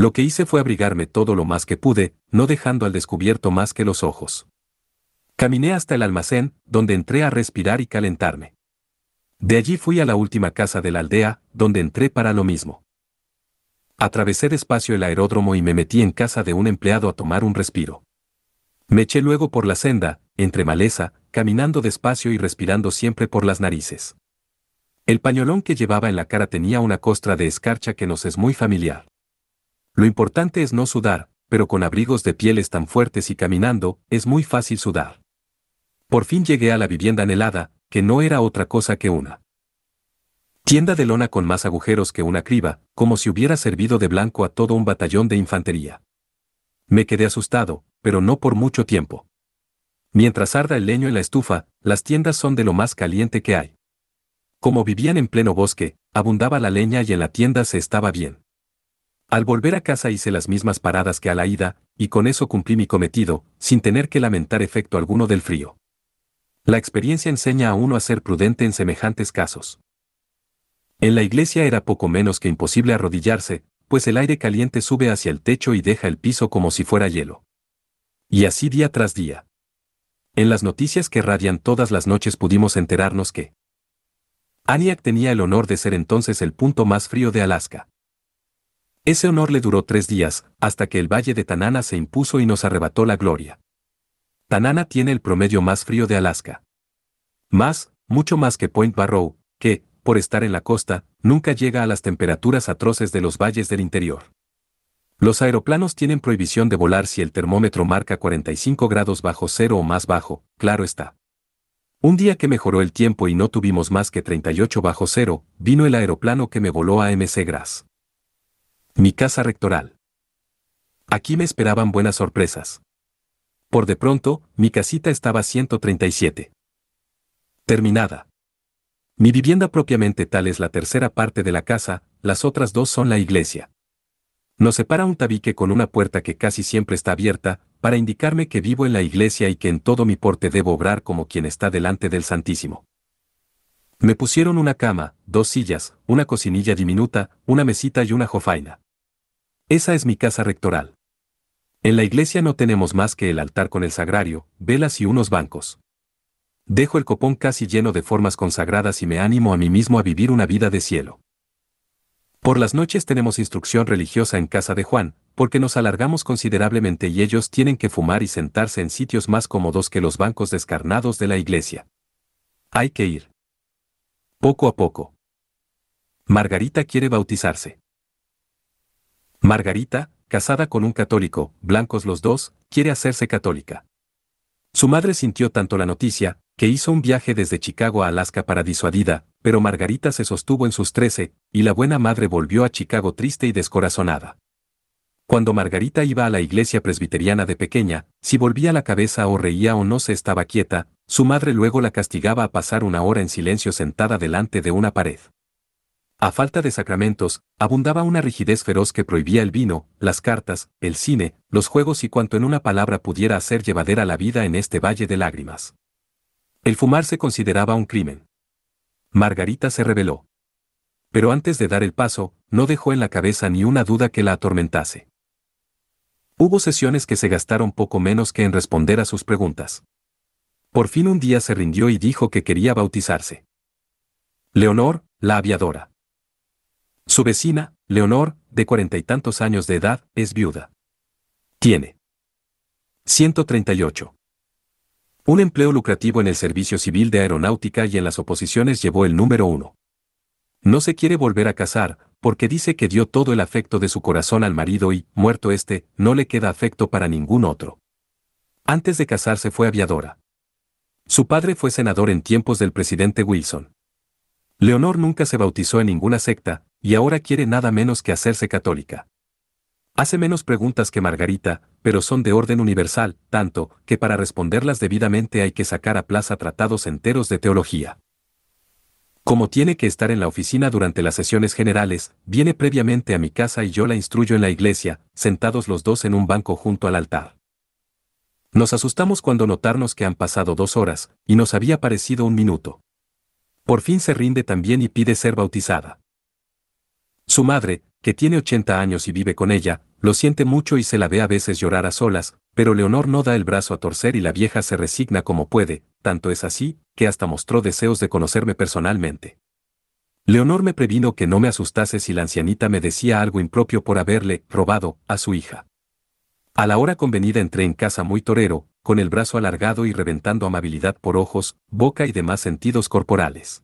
Lo que hice fue abrigarme todo lo más que pude, no dejando al descubierto más que los ojos. Caminé hasta el almacén, donde entré a respirar y calentarme. De allí fui a la última casa de la aldea, donde entré para lo mismo. Atravesé despacio el aeródromo y me metí en casa de un empleado a tomar un respiro. Me eché luego por la senda, entre maleza, caminando despacio y respirando siempre por las narices. El pañolón que llevaba en la cara tenía una costra de escarcha que nos es muy familiar. Lo importante es no sudar, pero con abrigos de pieles tan fuertes y caminando, es muy fácil sudar. Por fin llegué a la vivienda anhelada, que no era otra cosa que una tienda de lona con más agujeros que una criba, como si hubiera servido de blanco a todo un batallón de infantería. Me quedé asustado, pero no por mucho tiempo. Mientras arda el leño en la estufa, las tiendas son de lo más caliente que hay. Como vivían en pleno bosque, abundaba la leña y en la tienda se estaba bien. Al volver a casa hice las mismas paradas que a la ida, y con eso cumplí mi cometido, sin tener que lamentar efecto alguno del frío. La experiencia enseña a uno a ser prudente en semejantes casos. En la iglesia era poco menos que imposible arrodillarse, pues el aire caliente sube hacia el techo y deja el piso como si fuera hielo. Y así día tras día. En las noticias que radian todas las noches pudimos enterarnos que Aniak tenía el honor de ser entonces el punto más frío de Alaska. Ese honor le duró tres días, hasta que el valle de Tanana se impuso y nos arrebató la gloria. Tanana tiene el promedio más frío de Alaska. Más, mucho más que Point Barrow, que, por estar en la costa, nunca llega a las temperaturas atroces de los valles del interior. Los aeroplanos tienen prohibición de volar si el termómetro marca 45 grados bajo cero o más bajo, claro está. Un día que mejoró el tiempo y no tuvimos más que 38 bajo cero, vino el aeroplano que me voló a MC Gras. Mi casa rectoral. Aquí me esperaban buenas sorpresas. Por de pronto, mi casita estaba 137. Terminada. Mi vivienda propiamente tal es la tercera parte de la casa, las otras dos son la iglesia. Nos separa un tabique con una puerta que casi siempre está abierta, para indicarme que vivo en la iglesia y que en todo mi porte debo obrar como quien está delante del Santísimo. Me pusieron una cama, dos sillas, una cocinilla diminuta, una mesita y una jofaina. Esa es mi casa rectoral. En la iglesia no tenemos más que el altar con el sagrario, velas y unos bancos. Dejo el copón casi lleno de formas consagradas y me animo a mí mismo a vivir una vida de cielo. Por las noches tenemos instrucción religiosa en casa de Juan, porque nos alargamos considerablemente y ellos tienen que fumar y sentarse en sitios más cómodos que los bancos descarnados de la iglesia. Hay que ir. Poco a poco. Margarita quiere bautizarse. Margarita, casada con un católico, blancos los dos, quiere hacerse católica. Su madre sintió tanto la noticia, que hizo un viaje desde Chicago a Alaska para disuadida, pero Margarita se sostuvo en sus trece, y la buena madre volvió a Chicago triste y descorazonada. Cuando Margarita iba a la iglesia presbiteriana de pequeña, si volvía la cabeza o reía o no se estaba quieta, su madre luego la castigaba a pasar una hora en silencio sentada delante de una pared. A falta de sacramentos, abundaba una rigidez feroz que prohibía el vino, las cartas, el cine, los juegos y cuanto en una palabra pudiera hacer llevadera la vida en este valle de lágrimas. El fumar se consideraba un crimen. Margarita se rebeló. Pero antes de dar el paso, no dejó en la cabeza ni una duda que la atormentase. Hubo sesiones que se gastaron poco menos que en responder a sus preguntas. Por fin un día se rindió y dijo que quería bautizarse. Leonor, la aviadora. Su vecina, Leonor, de cuarenta y tantos años de edad, es viuda. Tiene 138. Un empleo lucrativo en el servicio civil de aeronáutica y en las oposiciones llevó el número uno. No se quiere volver a casar, porque dice que dio todo el afecto de su corazón al marido y, muerto este, no le queda afecto para ningún otro. Antes de casarse fue aviadora. Su padre fue senador en tiempos del presidente Wilson. Leonor nunca se bautizó en ninguna secta, y ahora quiere nada menos que hacerse católica. Hace menos preguntas que Margarita, pero son de orden universal, tanto, que para responderlas debidamente hay que sacar a plaza tratados enteros de teología. Como tiene que estar en la oficina durante las sesiones generales, viene previamente a mi casa y yo la instruyo en la iglesia, sentados los dos en un banco junto al altar. Nos asustamos cuando notarnos que han pasado dos horas, y nos había parecido un minuto. Por fin se rinde también y pide ser bautizada. Su madre, que tiene 80 años y vive con ella, lo siente mucho y se la ve a veces llorar a solas, pero Leonor no da el brazo a torcer y la vieja se resigna como puede, tanto es así, que hasta mostró deseos de conocerme personalmente. Leonor me previno que no me asustase si la ancianita me decía algo impropio por haberle robado a su hija. A la hora convenida entré en casa muy torero, con el brazo alargado y reventando amabilidad por ojos, boca y demás sentidos corporales.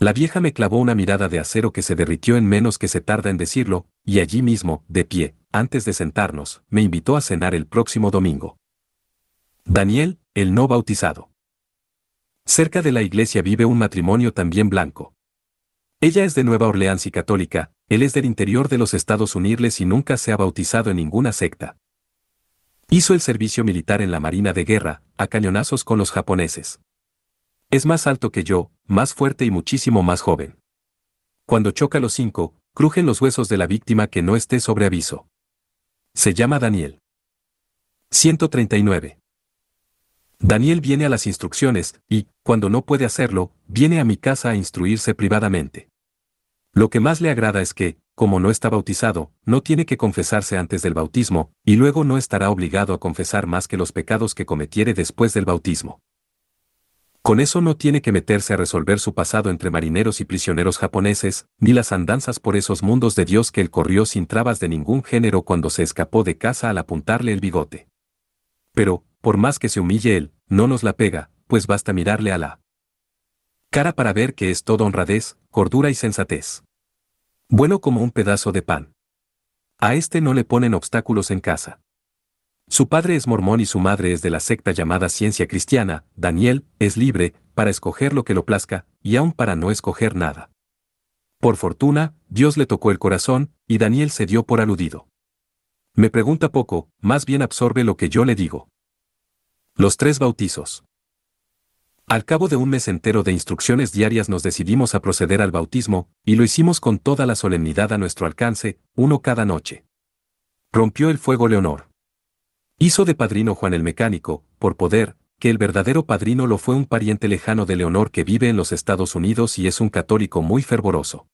La vieja me clavó una mirada de acero que se derritió en menos que se tarda en decirlo, y allí mismo, de pie, antes de sentarnos, me invitó a cenar el próximo domingo. Daniel, el no bautizado. Cerca de la iglesia vive un matrimonio también blanco. Ella es de Nueva Orleans y católica, él es del interior de los Estados Unidos y nunca se ha bautizado en ninguna secta. Hizo el servicio militar en la Marina de Guerra, a cañonazos con los japoneses. Es más alto que yo, más fuerte y muchísimo más joven. Cuando choca los cinco, crujen los huesos de la víctima que no esté sobre aviso. Se llama Daniel. 139. Daniel viene a las instrucciones, y, cuando no puede hacerlo, viene a mi casa a instruirse privadamente. Lo que más le agrada es que, como no está bautizado, no tiene que confesarse antes del bautismo, y luego no estará obligado a confesar más que los pecados que cometiere después del bautismo. Con eso no tiene que meterse a resolver su pasado entre marineros y prisioneros japoneses, ni las andanzas por esos mundos de Dios que él corrió sin trabas de ningún género cuando se escapó de casa al apuntarle el bigote. Pero, por más que se humille él, no nos la pega, pues basta mirarle a la cara para ver que es todo honradez, cordura y sensatez. Bueno como un pedazo de pan. A este no le ponen obstáculos en casa. Su padre es mormón y su madre es de la secta llamada Ciencia Cristiana, Daniel, es libre, para escoger lo que lo plazca, y aún para no escoger nada. Por fortuna, Dios le tocó el corazón, y Daniel se dio por aludido. Me pregunta poco, más bien absorbe lo que yo le digo. Los tres bautizos. Al cabo de un mes entero de instrucciones diarias nos decidimos a proceder al bautismo, y lo hicimos con toda la solemnidad a nuestro alcance, uno cada noche. Rompió el fuego Leonor. Hizo de padrino Juan el Mecánico, por poder, que el verdadero padrino lo fue un pariente lejano de Leonor que vive en los Estados Unidos y es un católico muy fervoroso.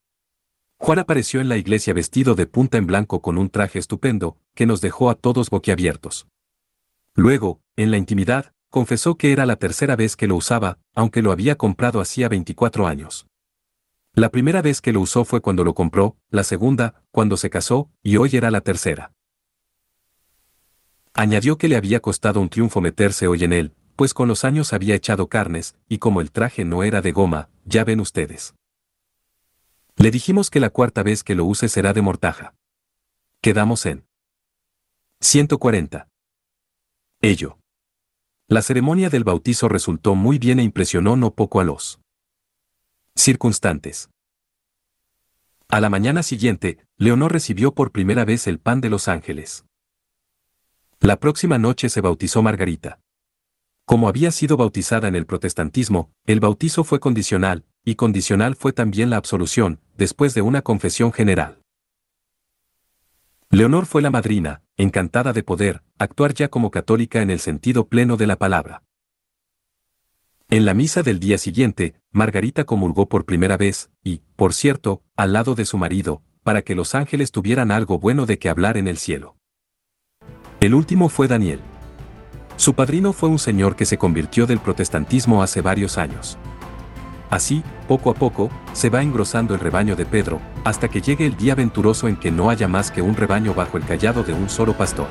Juan apareció en la iglesia vestido de punta en blanco con un traje estupendo, que nos dejó a todos boquiabiertos. Luego, en la intimidad, confesó que era la tercera vez que lo usaba, aunque lo había comprado hacía 24 años. La primera vez que lo usó fue cuando lo compró, la segunda, cuando se casó, y hoy era la tercera. Añadió que le había costado un triunfo meterse hoy en él, pues con los años había echado carnes, y como el traje no era de goma, ya ven ustedes. Le dijimos que la cuarta vez que lo use será de mortaja. Quedamos en 140. Ello. La ceremonia del bautizo resultó muy bien e impresionó no poco a los circunstantes. A la mañana siguiente, Leonor recibió por primera vez el pan de los ángeles. La próxima noche se bautizó Margarita. Como había sido bautizada en el protestantismo, el bautizo fue condicional, y condicional fue también la absolución, después de una confesión general. Leonor fue la madrina, encantada de poder, actuar ya como católica en el sentido pleno de la palabra. En la misa del día siguiente, Margarita comulgó por primera vez, y, por cierto, al lado de su marido, para que los ángeles tuvieran algo bueno de que hablar en el cielo. El último fue Daniel. Su padrino fue un señor que se convirtió del protestantismo hace varios años. Así, poco a poco, se va engrosando el rebaño de Pedro, hasta que llegue el día venturoso en que no haya más que un rebaño bajo el callado de un solo pastor.